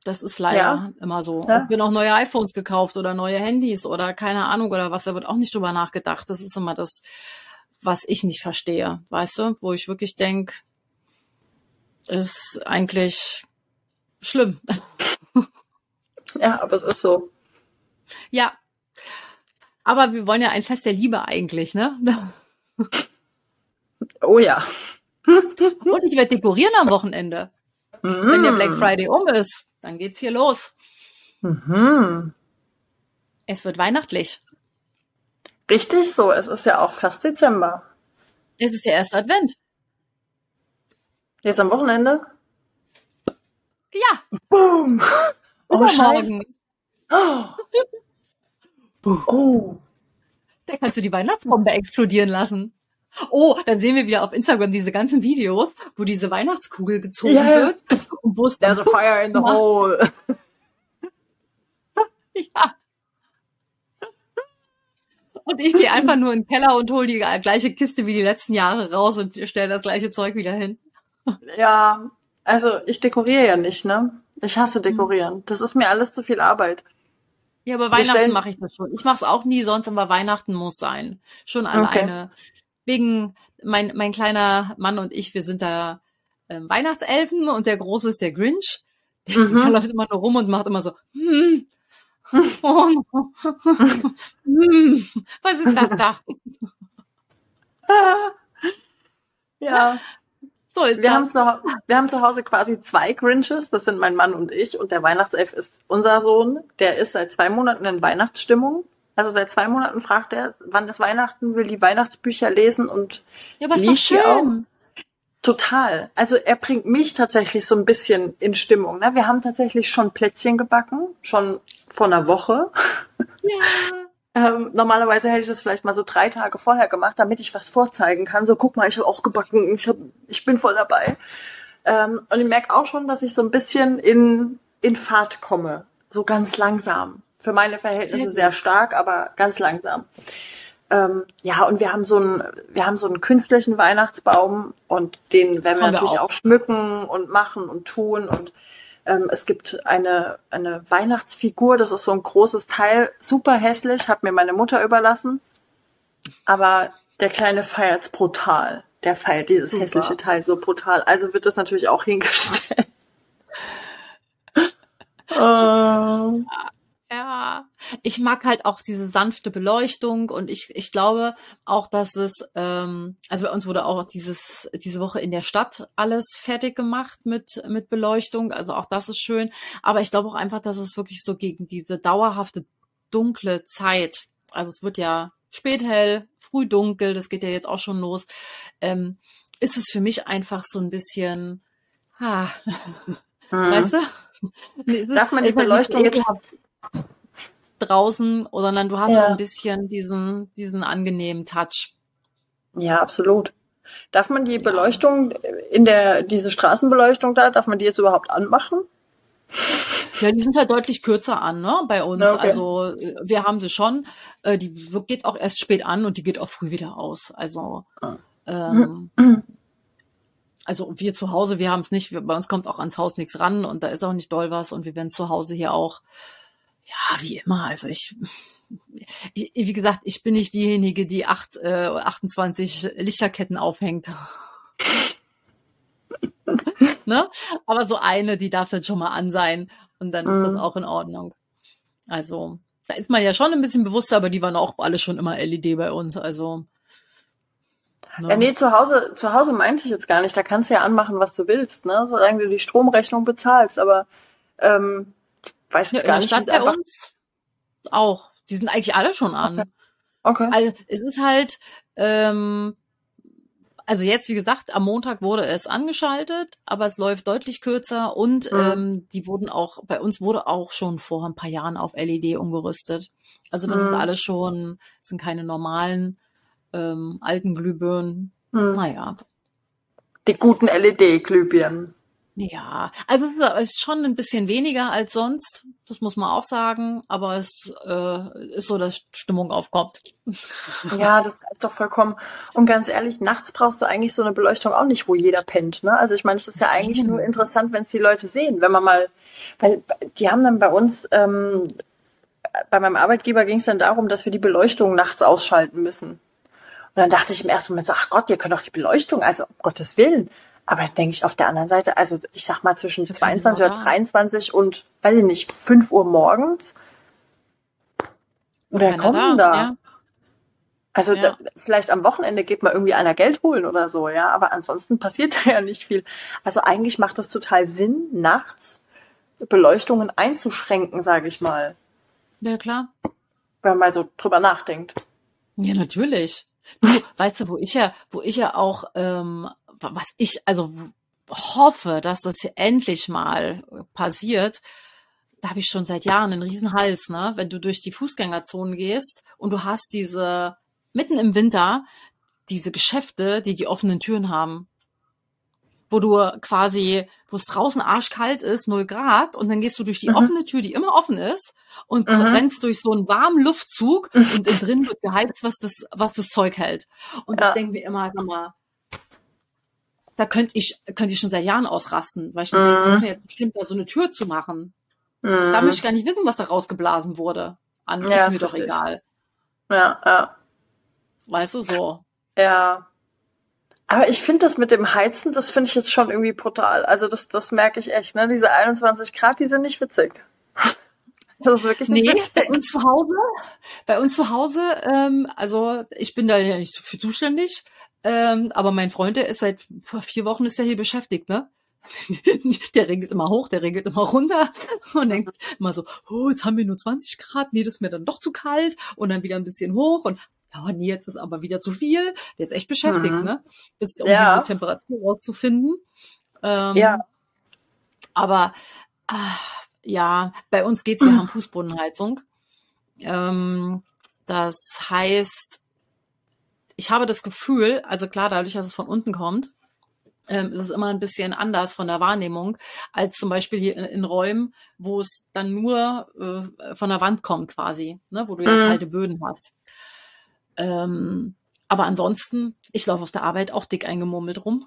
Das ist leider ja. immer so. Ja. Es werden auch neue iPhones gekauft oder neue Handys oder keine Ahnung oder was, da wird auch nicht drüber nachgedacht. Das ist immer das, was ich nicht verstehe, weißt du? Wo ich wirklich denke, ist eigentlich schlimm. Ja, aber es ist so. Ja. Aber wir wollen ja ein Fest der Liebe eigentlich, ne? Oh ja. Und ich werde dekorieren am Wochenende. Mm. Wenn der Black Friday um ist, dann geht's hier los. Mhm. Es wird weihnachtlich. Richtig so. Es ist ja auch fast Dezember. Es ist der erste Advent. Jetzt am Wochenende? Ja. Boom. Oh, Scheiße. Oh. oh. Da kannst du die Weihnachtsbombe explodieren lassen. Oh, dann sehen wir wieder auf Instagram diese ganzen Videos, wo diese Weihnachtskugel gezogen yeah. wird. Und wo es There's a fire in the macht. hole. ja. Und ich gehe einfach nur in den Keller und hole die gleiche Kiste wie die letzten Jahre raus und stelle das gleiche Zeug wieder hin. Ja, also ich dekoriere ja nicht, ne? Ich hasse dekorieren. Das ist mir alles zu viel Arbeit. Ja, aber Weihnachten mache ich das schon. Ich mache es auch nie sonst, aber Weihnachten muss sein. Schon alleine. Okay wegen mein, mein kleiner Mann und ich, wir sind da ähm, Weihnachtselfen und der Große ist der Grinch. Der, mhm. der läuft immer nur rum und macht immer so, hm, oh, hm, was ist das da? ja. So ist wir das. Haben zu, wir haben zu Hause quasi zwei Grinches, das sind mein Mann und ich und der Weihnachtself ist unser Sohn. Der ist seit zwei Monaten in Weihnachtsstimmung. Also seit zwei Monaten fragt er, wann ist Weihnachten, will die Weihnachtsbücher lesen und ja, aber ist doch schön. Total. Also er bringt mich tatsächlich so ein bisschen in Stimmung. Ne? Wir haben tatsächlich schon Plätzchen gebacken, schon vor einer Woche. Ja. ähm, normalerweise hätte ich das vielleicht mal so drei Tage vorher gemacht, damit ich was vorzeigen kann. So, guck mal, ich habe auch gebacken, ich, hab, ich bin voll dabei. Ähm, und ich merke auch schon, dass ich so ein bisschen in, in Fahrt komme. So ganz langsam. Für meine Verhältnisse sehr, sehr stark, aber ganz langsam. Ähm, ja, und wir haben so einen, wir haben so einen künstlichen Weihnachtsbaum und den werden wir haben natürlich wir auch. auch. schmücken und machen und tun und ähm, es gibt eine, eine Weihnachtsfigur, das ist so ein großes Teil, super hässlich, hat mir meine Mutter überlassen. Aber der Kleine feiert's brutal. Der feiert dieses super. hässliche Teil so brutal. Also wird das natürlich auch hingestellt. oh. Ja, ich mag halt auch diese sanfte Beleuchtung und ich, ich glaube auch, dass es, ähm, also bei uns wurde auch dieses, diese Woche in der Stadt alles fertig gemacht mit, mit Beleuchtung, also auch das ist schön, aber ich glaube auch einfach, dass es wirklich so gegen diese dauerhafte dunkle Zeit, also es wird ja spät hell, früh dunkel, das geht ja jetzt auch schon los, ähm, ist es für mich einfach so ein bisschen, ah, hm. weißt du? Nee, Darf man die Beleuchtung jetzt draußen, sondern du hast ja. so ein bisschen diesen, diesen angenehmen Touch. Ja, absolut. Darf man die ja. Beleuchtung in der, diese Straßenbeleuchtung da, darf man die jetzt überhaupt anmachen? Ja, die sind halt deutlich kürzer an, ne, bei uns. Okay. Also wir haben sie schon. Äh, die geht auch erst spät an und die geht auch früh wieder aus. Also ah. ähm, also wir zu Hause, wir haben es nicht. bei uns kommt auch ans Haus nichts ran und da ist auch nicht doll was und wir werden zu Hause hier auch ja, wie immer. Also ich, ich wie gesagt, ich bin nicht diejenige, die acht, äh, 28 Lichterketten aufhängt. ne? Aber so eine, die darf dann schon mal an sein und dann ist mhm. das auch in Ordnung. Also, da ist man ja schon ein bisschen bewusster, aber die waren auch alle schon immer LED bei uns. Also. Ne? Ja, nee, zu Hause, zu Hause meinte ich jetzt gar nicht. Da kannst du ja anmachen, was du willst, ne? Solange du die Stromrechnung bezahlst. Aber ähm, weiß jetzt ja, gar nicht. Stadt bei uns auch. Die sind eigentlich alle schon an. Okay. okay. Also es ist halt, ähm, also jetzt, wie gesagt, am Montag wurde es angeschaltet, aber es läuft deutlich kürzer und mhm. ähm, die wurden auch, bei uns wurde auch schon vor ein paar Jahren auf LED umgerüstet. Also das mhm. ist alles schon, sind keine normalen ähm, alten Glühbirnen. Mhm. Naja. Die guten LED-Glühbirnen. Ja, also es ist schon ein bisschen weniger als sonst, das muss man auch sagen, aber es äh, ist so, dass Stimmung aufkommt. Ja, das ist doch vollkommen. Und ganz ehrlich, nachts brauchst du eigentlich so eine Beleuchtung auch nicht, wo jeder pennt. Ne? Also ich meine, es ist ja eigentlich nur interessant, wenn es die Leute sehen, wenn man mal, weil die haben dann bei uns, ähm, bei meinem Arbeitgeber ging es dann darum, dass wir die Beleuchtung nachts ausschalten müssen. Und dann dachte ich im ersten Moment so, ach Gott, ihr könnt doch die Beleuchtung, also um Gottes Willen. Aber denke ich auf der anderen Seite, also ich sag mal zwischen 22 oder 23 und, weiß ich nicht, 5 Uhr morgens. Wer kommt da? da? Ja. Also ja. da, vielleicht am Wochenende geht mal irgendwie einer Geld holen oder so, ja, aber ansonsten passiert da ja nicht viel. Also eigentlich macht es total Sinn, nachts Beleuchtungen einzuschränken, sage ich mal. Ja, klar. Wenn man mal so drüber nachdenkt. Ja, natürlich. Du, weißt du, wo ich ja, wo ich ja auch ähm, was ich also hoffe, dass das hier endlich mal passiert, da habe ich schon seit Jahren einen Riesenhals, ne? Wenn du durch die Fußgängerzonen gehst und du hast diese mitten im Winter diese Geschäfte, die die offenen Türen haben, wo du quasi, wo es draußen arschkalt ist, null Grad, und dann gehst du durch die mhm. offene Tür, die immer offen ist, und mhm. rennst durch so einen warmen Luftzug und innen drin wird geheizt, was das, was das Zeug hält. Und ja. ich denke mir immer, sag mal, da könnte ich, könnte ich schon seit Jahren ausrasten, weil ich mir denke, das ist jetzt bestimmt, da so eine Tür zu machen. Mhm. Da möchte ich gar nicht wissen, was da rausgeblasen wurde. An ja, ist mir doch egal. Ja, ja. Weißt du, so. Ja. Aber ich finde das mit dem Heizen, das finde ich jetzt schon irgendwie brutal. Also das, das merke ich echt, ne? Diese 21 Grad, die sind nicht witzig. Das ist wirklich nicht nee, witzig. bei uns zu Hause, bei uns zu Hause, ähm, also ich bin da ja nicht so für zuständig, ähm, aber mein Freund, der ist seit vier Wochen ist er hier beschäftigt, ne? der regelt immer hoch, der regelt immer runter und denkt immer so, oh, jetzt haben wir nur 20 Grad, nee, das ist mir dann doch zu kalt und dann wieder ein bisschen hoch und ja, nee, jetzt ist aber wieder zu viel. Der ist echt beschäftigt, mhm. ne? Bis, um ja. diese Temperatur rauszufinden. Ähm, ja. Aber ach, ja, bei uns geht's, wir haben Fußbodenheizung. Ähm, das heißt, ich habe das Gefühl, also klar, dadurch, dass es von unten kommt, ähm, ist es immer ein bisschen anders von der Wahrnehmung als zum Beispiel hier in, in Räumen, wo es dann nur äh, von der Wand kommt quasi, ne, wo du ja Mhm. kalte Böden hast. Ähm, aber ansonsten, ich laufe auf der Arbeit auch dick eingemummelt rum.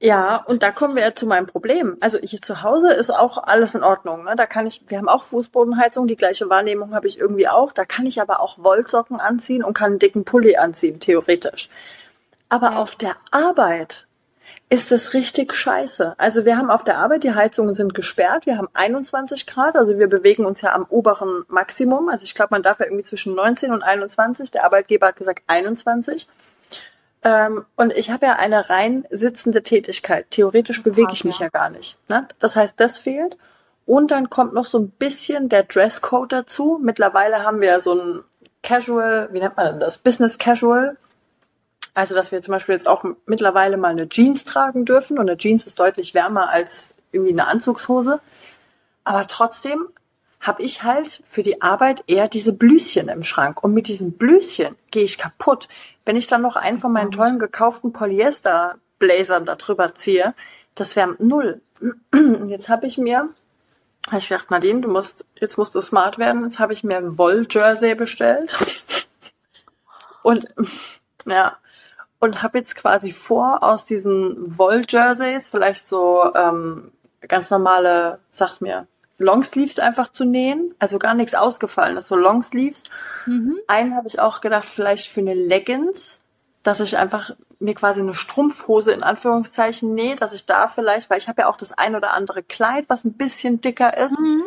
Ja, und da kommen wir ja zu meinem Problem. Also hier zu Hause ist auch alles in Ordnung. Ne? Da kann ich, wir haben auch Fußbodenheizung, die gleiche Wahrnehmung habe ich irgendwie auch. Da kann ich aber auch Wollsocken anziehen und kann einen dicken Pulli anziehen, theoretisch. Aber Ja. auf der Arbeit ist es richtig scheiße. Also wir haben auf der Arbeit, die Heizungen sind gesperrt, wir haben 21 Grad, also wir bewegen uns ja am oberen Maximum. Also ich glaube, man darf ja irgendwie zwischen 19 und 21. Der Arbeitgeber hat gesagt 21. Ähm, und ich habe ja eine rein sitzende Tätigkeit. Theoretisch bewege ich mich ja. ja gar nicht. Ne? Das heißt, das fehlt. Und dann kommt noch so ein bisschen der Dresscode dazu. Mittlerweile haben wir ja so ein Casual, wie nennt man denn das? Business Casual. Also, dass wir zum Beispiel jetzt auch mittlerweile mal eine Jeans tragen dürfen. Und eine Jeans ist deutlich wärmer als irgendwie eine Anzugshose. Aber trotzdem habe ich halt für die Arbeit eher diese Blüschen im Schrank. Und mit diesen Blüschen gehe ich kaputt. Wenn ich dann noch einen von meinen tollen gekauften Polyester-Blazern da drüber ziehe, das wärmt null. Jetzt habe ich mir, habe ich gedacht, Nadine, du musst, jetzt musst du smart werden. Jetzt habe ich mir ein Woll-Jersey bestellt. Und ja, und habe jetzt quasi vor, aus diesen Woll-Jerseys vielleicht so ähm, ganz normale, sag's mir, Longsleeves einfach zu nähen. Also gar nichts ausgefallenes, so Longsleeves. Mhm. Einen habe ich auch gedacht, vielleicht für eine Leggings, dass ich einfach mir quasi eine Strumpfhose in Anführungszeichen nähe, dass ich da vielleicht, weil ich habe ja auch das ein oder andere Kleid, was ein bisschen dicker ist, Mhm.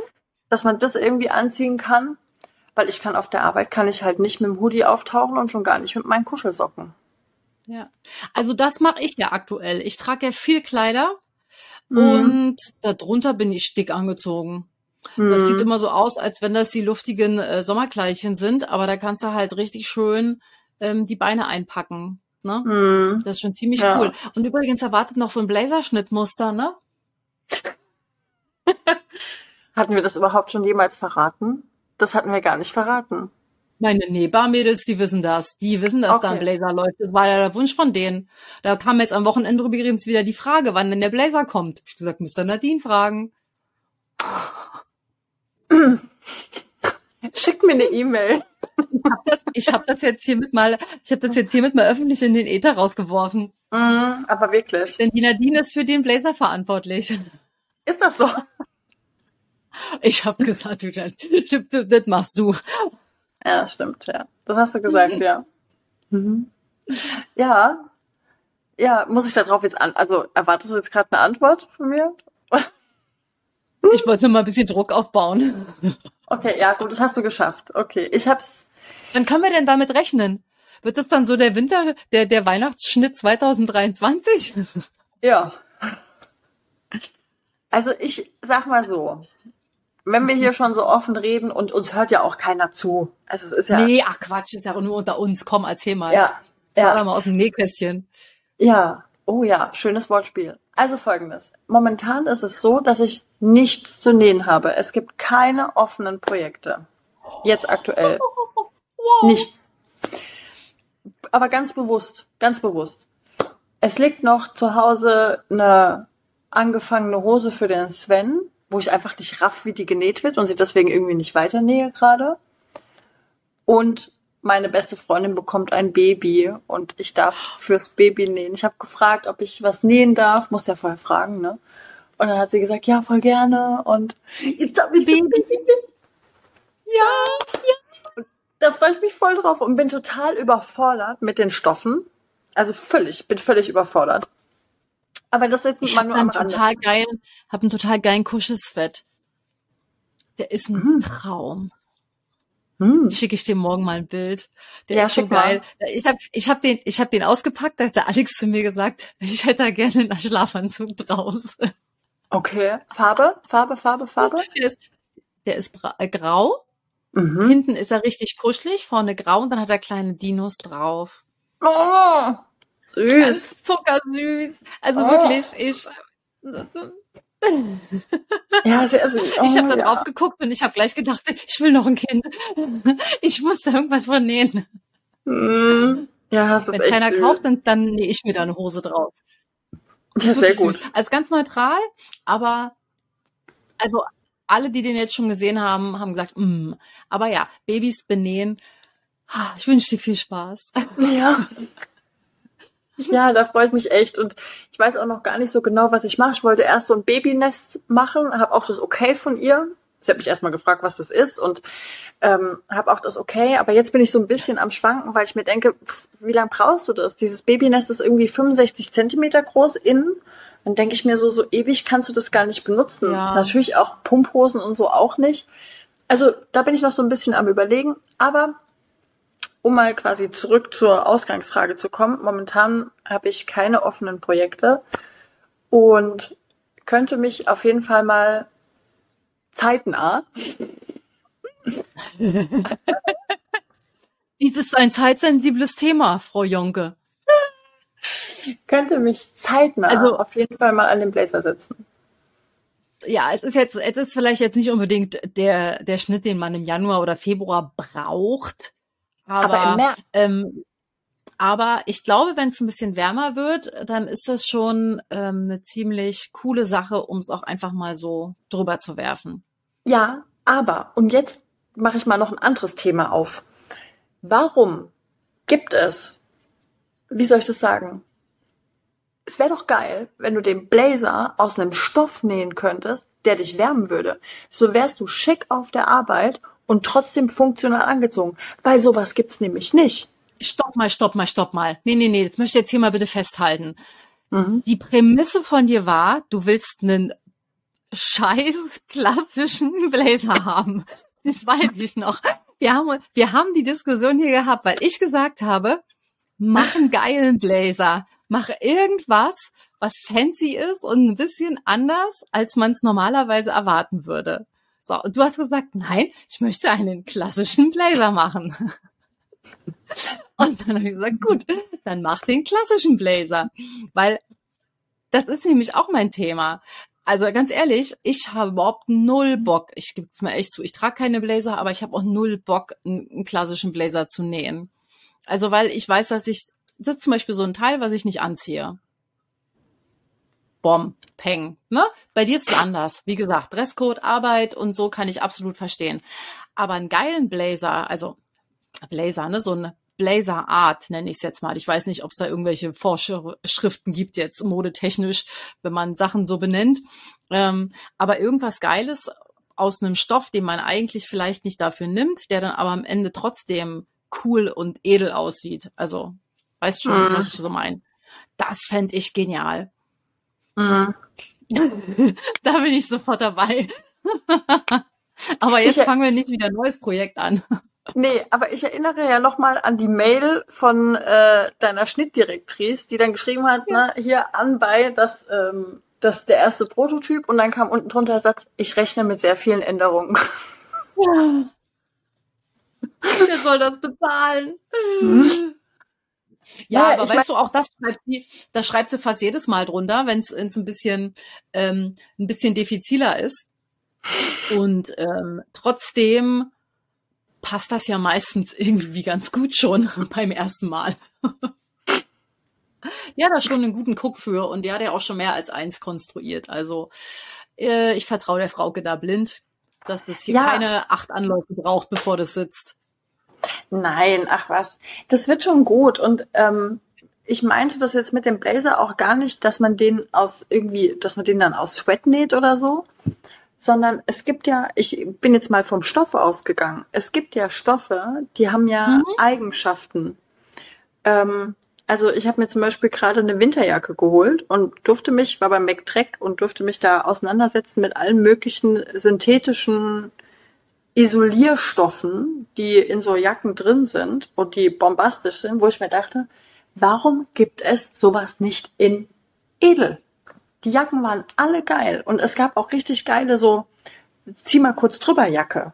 dass man das irgendwie anziehen kann. Weil ich kann auf der Arbeit, kann ich halt nicht mit dem Hoodie auftauchen und schon gar nicht mit meinen Kuschelsocken. Ja. Also das mache ich ja aktuell. Ich trage ja viel Kleider Mhm. und darunter bin ich dick angezogen. Das sieht immer so aus, als wenn das die luftigen äh, Sommerkleidchen sind, aber da kannst du halt richtig schön ähm, die Beine einpacken. Ne? Hm. Das ist schon ziemlich Ja. cool. Und übrigens erwartet noch so ein Blazerschnittmuster, ne? Hatten wir das überhaupt schon jemals verraten? Das hatten wir gar nicht verraten. Meine Nebar-Mädels, die wissen das. Die wissen, dass da ein Okay. Blazer läuft. Das war ja der Wunsch von denen. Da kam jetzt am Wochenende übrigens wieder die Frage, wann denn der Blazer kommt. Hab Ich gesagt, müsst ihr Nadine fragen. Schickt mir eine E-Mail. Das, ich habe das jetzt hiermit mal, ich habe das jetzt hiermit mal öffentlich in den Äther rausgeworfen. Mm, aber wirklich. Denn die Nadine ist für den Blazer verantwortlich. Ist das so? Ich habe gesagt, du, das, das machst du. Ja, das stimmt, ja. Das hast du gesagt, ja. Mhm. Ja. Ja, muss ich darauf jetzt an, also erwartest du jetzt gerade eine Antwort von mir? Ich wollte nur mal ein bisschen Druck aufbauen. Okay, ja, gut, das hast du geschafft. Okay, ich hab's, Wann können wir denn damit rechnen? Wird das dann so der Winter, der, der Weihnachtsschnitt 2023? ja. Also ich sag mal so, wenn wir hier schon so offen reden und uns hört ja auch keiner zu. Also es ist ja, Nee, ach Quatsch, ist ja nur unter uns. Komm, erzähl mal. ja, Ja. ja, mal aus dem Nähkästchen. ja. Oh ja, schönes Wortspiel. Also folgendes. Momentan ist es so, dass ich nichts zu nähen habe. Es gibt keine offenen Projekte. Jetzt aktuell. Wow. Nichts. Aber ganz bewusst, ganz bewusst. Es liegt noch zu Hause eine angefangene Hose für den Sven, wo ich einfach nicht raff, wie die genäht wird und sie deswegen irgendwie nicht weiter nähe gerade. Und meine beste Freundin bekommt ein Baby und ich darf fürs Baby nähen. Ich habe gefragt, ob ich was nähen darf, muss ja vorher fragen, ne? Und dann hat sie gesagt, ja, voll gerne. Und jetzt darf ich Baby. Baby. Ja. Da freue ich mich voll drauf und bin total überfordert mit den Stoffen. Also völlig, bin völlig überfordert. Aber das ist Ich mal nur am einen total geilen, hab einen total geilen Kuschelsweat. Der ist ein Mhm. Traum. Hm. Schicke ich dir morgen mal ein Bild. Der Ja, ist so geil. Ich habe ich hab den, ich hab den ausgepackt, da hat der Alex zu mir gesagt, ich hätte da gerne einen Schlafanzug draus. Okay. Farbe? Farbe, Farbe, Farbe? Der ist, der ist äh, grau. Mhm. Hinten ist er richtig kuschelig, vorne grau und dann hat er kleine Dinos drauf. Oh, süß. Ganz zuckersüß. Also Oh. wirklich, ich, Ja, sehr süß. Oh, ich habe da ja. drauf geguckt und ich habe gleich gedacht, ich will noch ein Kind. Ich muss da irgendwas von nähen. Hm. Ja, das Wenn keiner süß. kauft, dann, dann nähe ich mir da eine Hose draus. Ja, sehr gut. Süß. Also ganz neutral, aber also alle, die den jetzt schon gesehen haben, haben gesagt, mm. aber ja, Babys benähen. Ich wünsche dir viel Spaß. Ja. Ja, da freue ich mich echt. Und ich weiß auch noch gar nicht so genau, was ich mache. Ich wollte erst so ein Babynest machen, habe auch das Okay von ihr. Sie hat mich erstmal gefragt, was das ist und ähm, habe auch das Okay. Aber jetzt bin ich so ein bisschen am Schwanken, weil ich mir denke, pff, wie lange brauchst du das? Dieses Babynest ist irgendwie 65 Zentimeter groß innen. Dann denke ich mir so, so ewig kannst du das gar nicht benutzen. Ja. Natürlich auch Pumphosen und so auch nicht. Also da bin ich noch so ein bisschen am überlegen. Aber um mal quasi zurück zur Ausgangsfrage zu kommen, momentan habe ich keine offenen Projekte und könnte mich auf jeden Fall mal zeitnah. Dies ist ein zeitsensibles Thema, Frau Jonke. könnte mich zeitnah Also- auf jeden Fall mal an den Blazer setzen. Ja, es ist jetzt, es ist vielleicht jetzt nicht unbedingt der, der Schnitt, den man im Januar oder Februar braucht. Aber, Aber im März. ähm, aber ich glaube, wenn es ein bisschen wärmer wird, dann ist das schon ähm, eine ziemlich coole Sache, um es auch einfach mal so drüber zu werfen. Ja, aber, und jetzt mache ich mal noch ein anderes Thema auf. Warum gibt es, wie soll ich das sagen? Es wäre doch geil, wenn du den Blazer aus einem Stoff nähen könntest, der dich wärmen würde. So wärst du schick auf der Arbeit und trotzdem funktional angezogen. Weil sowas gibt's nämlich nicht. Stopp mal, stopp mal, stopp mal. Nee, nee, nee, das möchte ich jetzt hier mal bitte festhalten. Mhm. Die Prämisse von dir war, du willst einen scheiß klassischen Blazer haben. Das weiß ich noch. Wir haben, wir haben die Diskussion hier gehabt, weil ich gesagt habe, mach einen geilen Blazer. Mach irgendwas, was fancy ist und ein bisschen anders, als man es normalerweise erwarten würde. So, und du hast gesagt, nein, ich möchte einen klassischen Blazer machen. Und dann habe ich gesagt, gut, dann mach den klassischen Blazer. Weil das ist nämlich auch mein Thema. Also ganz ehrlich, ich habe überhaupt null Bock, ich gebe es mir echt zu, ich trage keine Blazer, aber ich habe auch null Bock, einen, klassischen Blazer zu nähen. Also weil ich weiß, dass ich, das ist zum Beispiel so ein Teil, was ich nicht anziehe. Bom, Peng. Ne? Bei dir ist es anders. Wie gesagt, Dresscode, Arbeit und so kann ich absolut verstehen. Aber einen geilen Blazer, also Blazer, ne, so ein Blazer Art nenne ich es jetzt mal. Ich weiß nicht, ob es da irgendwelche Vorschriften gibt jetzt modetechnisch, wenn man Sachen so benennt. Ähm, aber irgendwas Geiles aus einem Stoff, den man eigentlich vielleicht nicht dafür nimmt, der dann aber am Ende trotzdem cool und edel aussieht. Also, weißt schon, Mhm. was ich so meine. Das fände ich genial. Mhm. Da bin ich sofort dabei. aber jetzt Ich- fangen wir nicht wieder ein neues Projekt an. Nee, aber ich erinnere ja nochmal an die Mail von äh, deiner Schnittdirektrice, die dann geschrieben hat, ne, hier anbei, dass ähm, das der erste Prototyp und dann kam unten drunter der Satz, ich rechne mit sehr vielen Änderungen. Wer soll das bezahlen? Ja, Ja, aber weißt du, auch das schreibt sie, das schreibt sie fast jedes Mal drunter, wenn es ein bisschen ähm, ein bisschen diffiziler ist. Und ähm, trotzdem passt das ja meistens irgendwie ganz gut schon beim ersten Mal. ja, da schon einen guten Guck für und die hat ja auch schon mehr als eins konstruiert. Also äh, ich vertraue der Frauke da blind, dass das hier Ja. keine acht Anläufe braucht, bevor das sitzt. Nein, ach was. Das wird schon gut. Und ähm, ich meinte das jetzt mit dem Blazer auch gar nicht, dass man den aus irgendwie, dass man den dann aus Sweat näht oder so. Sondern es gibt ja, ich bin jetzt mal vom Stoff ausgegangen. Es gibt ja Stoffe, die haben ja Mhm. Eigenschaften. Ähm, also ich habe mir zum Beispiel gerade eine Winterjacke geholt und durfte mich, war beim McTrack und durfte mich da auseinandersetzen mit allen möglichen synthetischen Isolierstoffen, die in so Jacken drin sind und die bombastisch sind, wo ich mir dachte, warum gibt es sowas nicht in edel? Die Jacken waren alle geil und es gab auch richtig geile so zieh mal kurz drüber Jacke.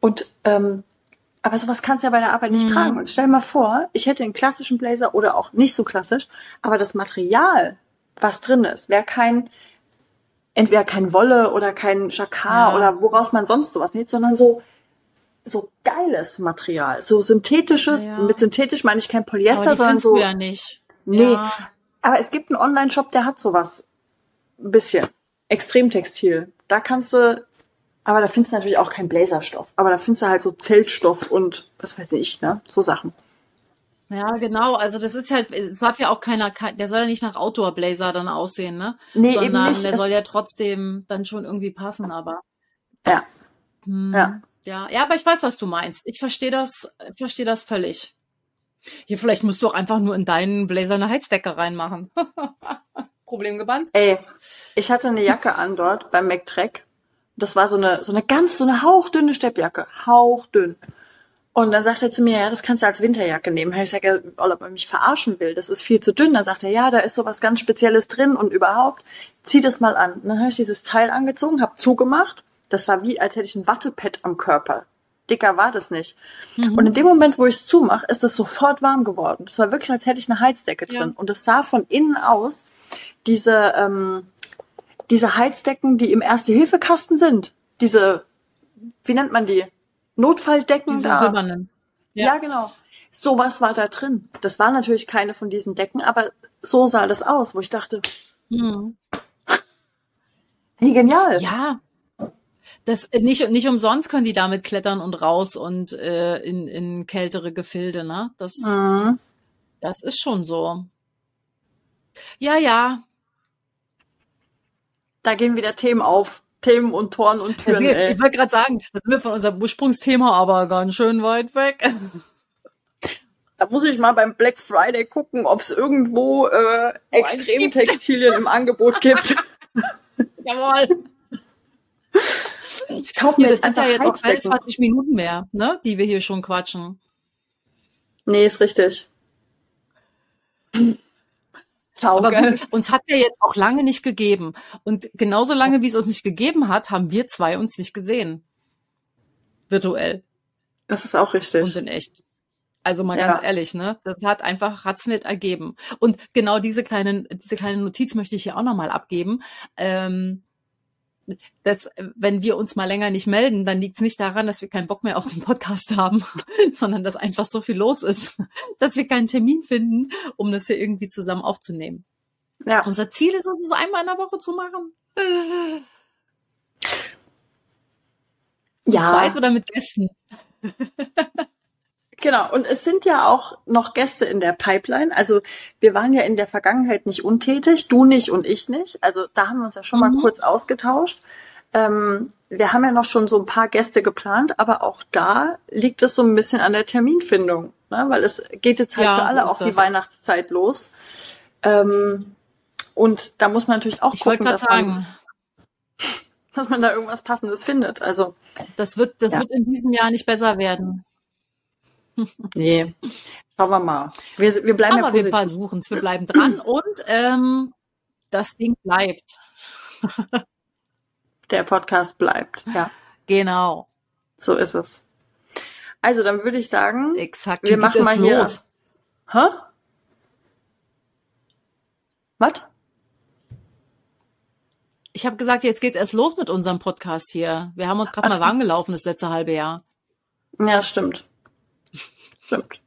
Und ähm, aber sowas kannst du ja bei der Arbeit nicht Mhm. tragen. Und stell mal vor, ich hätte einen klassischen Blazer oder auch nicht so klassisch, aber das Material, was drin ist, wäre kein entweder kein Wolle oder kein Jacquard Ja. oder woraus man sonst sowas näht, sondern so so geiles Material, so synthetisches. Ja. Mit synthetisch meine ich kein Polyester, sondern so du ja nicht. Nee. Ja. Aber es gibt einen Online-Shop, der hat sowas. Ein bisschen. Extremtextil. Da kannst du, aber da findest du natürlich auch keinen Blazerstoff. Aber da findest du halt so Zeltstoff und was weiß ich, ne? So Sachen. Ja, genau. Also das ist halt, es hat ja auch keiner, der soll ja nicht nach Outdoor Blazer dann aussehen, ne? Nee, Sondern eben nicht. der Es- soll ja trotzdem dann schon irgendwie passen, aber. Ja. Hm, Ja. ja. Ja, aber ich weiß, was du meinst. Ich verstehe das, ich verstehe das völlig. Hier, vielleicht musst du auch einfach nur in deinen Blazer eine Heizdecke reinmachen. Problem gebannt. Ey, ich hatte eine Jacke an dort beim McTrack. Das war so eine, so eine ganz, so eine hauchdünne Steppjacke. Hauchdünn. Und dann sagt er zu mir, ja, das kannst du als Winterjacke nehmen. Ich sage, ja, ob er mich verarschen will, das ist viel zu dünn. Dann sagt er, ja, da ist sowas ganz Spezielles drin und überhaupt, zieh das mal an. Und dann habe ich dieses Teil angezogen, habe zugemacht. Das war wie, als hätte ich ein Wattepad am Körper. Dicker war das nicht. Mhm. Und in dem Moment, wo ich es zumache, ist es sofort warm geworden. Das war wirklich, als hätte ich eine Heizdecke drin. Ja. Und es sah von innen aus, diese, ähm, diese Heizdecken, die im Erste-Hilfe-Kasten sind. Diese, wie nennt man die? Notfalldecken Diese da. silbernen. Ja. genau. Sowas war da drin. Das war natürlich keine von diesen Decken, aber so sah das aus, wo ich dachte, Mhm. wie genial. Ja. Das nicht, nicht umsonst können die damit klettern und raus und äh, in, in kältere Gefilde, ne? Das, Mhm. das ist schon so. Ja, ja. Da gehen wieder Themen auf. Themen und Toren und Das Türen, geht, ich wollte gerade sagen, das sind wir von unserem Ursprungsthema aber ganz schön weit weg. Da muss ich mal beim Black Friday gucken, ob es irgendwo äh, Extremtextilien im Angebot gibt. Jawohl. Ich kaufe Hier, mir das jetzt sind ja jetzt auch keine Heizdecken. 20 Minuten mehr, ne? Die wir hier schon quatschen. Nee, ist richtig. Ciao, Aber gut, uns hat ja jetzt auch lange nicht gegeben. Und genauso lange, wie es uns nicht gegeben hat, haben wir zwei uns nicht gesehen. Virtuell Das ist auch richtig. und in echt. Also mal Ja. ganz ehrlich, ne? Das hat einfach, hat's nicht ergeben. Und genau diese kleinen, diese kleine Notiz möchte ich hier auch nochmal abgeben. Ähm, dass, wenn wir uns mal länger nicht melden, dann liegt es nicht daran, dass wir keinen Bock mehr auf den Podcast haben, sondern dass einfach so viel los ist, dass wir keinen Termin finden, um das hier irgendwie zusammen aufzunehmen. Ja. Unser Ziel ist es, es einmal in der Woche zu machen. Zu Ja. zweit oder mit Gästen? Genau, und es sind ja auch noch Gäste in der Pipeline. Also wir waren ja in der Vergangenheit nicht untätig, du nicht und ich nicht. Also da haben wir uns ja schon Mhm. mal kurz ausgetauscht. Ähm, wir haben ja noch schon so ein paar Gäste geplant, aber auch da liegt es so ein bisschen an der Terminfindung, ne? weil es geht jetzt halt Ja, für alle auch die. Weihnachtszeit los. Ähm, und da muss man natürlich auch Ich gucken, dass man, sagen, dass man da irgendwas Passendes findet. Also das wird, das Ja. wird in diesem Jahr nicht besser werden. Nee, schauen wir mal. Wir, wir bleiben ja Aber wir positiv. versuchen es, wir bleiben dran und ähm, das Ding bleibt. Der Podcast bleibt. Ja. Genau, So ist es. Also, dann würde ich sagen, exakt. wir machen mal hier. los? Hä? Was? Ich habe gesagt, jetzt geht's erst los mit unserem Podcast hier. Wir haben uns gerade mal warm gelaufen das letzte halbe Jahr. Ja, stimmt. Stimmt.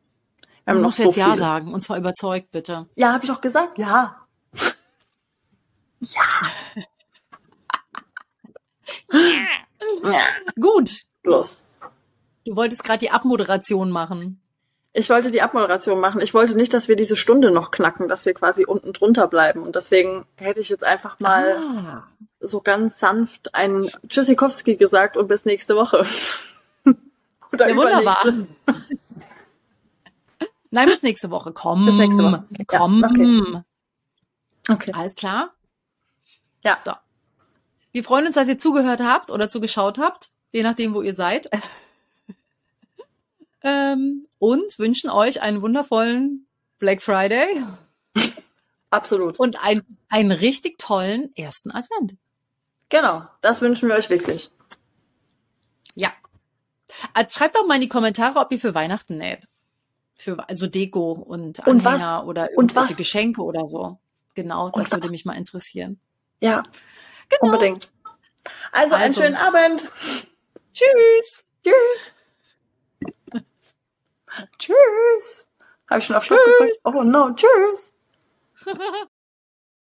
Wir haben Du musst so jetzt ja viele. sagen und zwar überzeugt, bitte. Ja, habe ich doch gesagt. Ja. Ja. ja. Gut, Los. du wolltest gerade die Abmoderation machen. Ich wollte die Abmoderation machen. Ich wollte nicht, dass wir diese Stunde noch knacken, dass wir quasi unten drunter bleiben. Und deswegen hätte ich jetzt einfach mal Ah. so ganz sanft einen Tschüssikowski gesagt und bis nächste Woche. Oder Ja, wunderbar. Nein, bis nächste Woche. Komm. Bis nächste Woche. Ja, Komm. okay. Okay. Alles klar? Ja. So. Wir freuen uns, dass ihr zugehört habt oder zugeschaut habt, je nachdem, wo ihr seid. ähm, und wünschen euch einen wundervollen Black Friday Absolut. und ein, einen richtig tollen ersten Advent. Genau. Das wünschen wir euch wirklich. Also schreibt doch mal in die Kommentare, ob ihr für Weihnachten näht. Für also Deko und Und was? Anhänger oder Und irgendwelche was? Geschenke oder so. Genau, das Und würde mich mal interessieren. Ja. Genau. Unbedingt. Also, einen Also. schönen Abend. Tschüss. Tschüss. Tschüss. Habe ich schon auf Tschüss. gedrückt? Oh no, tschüss.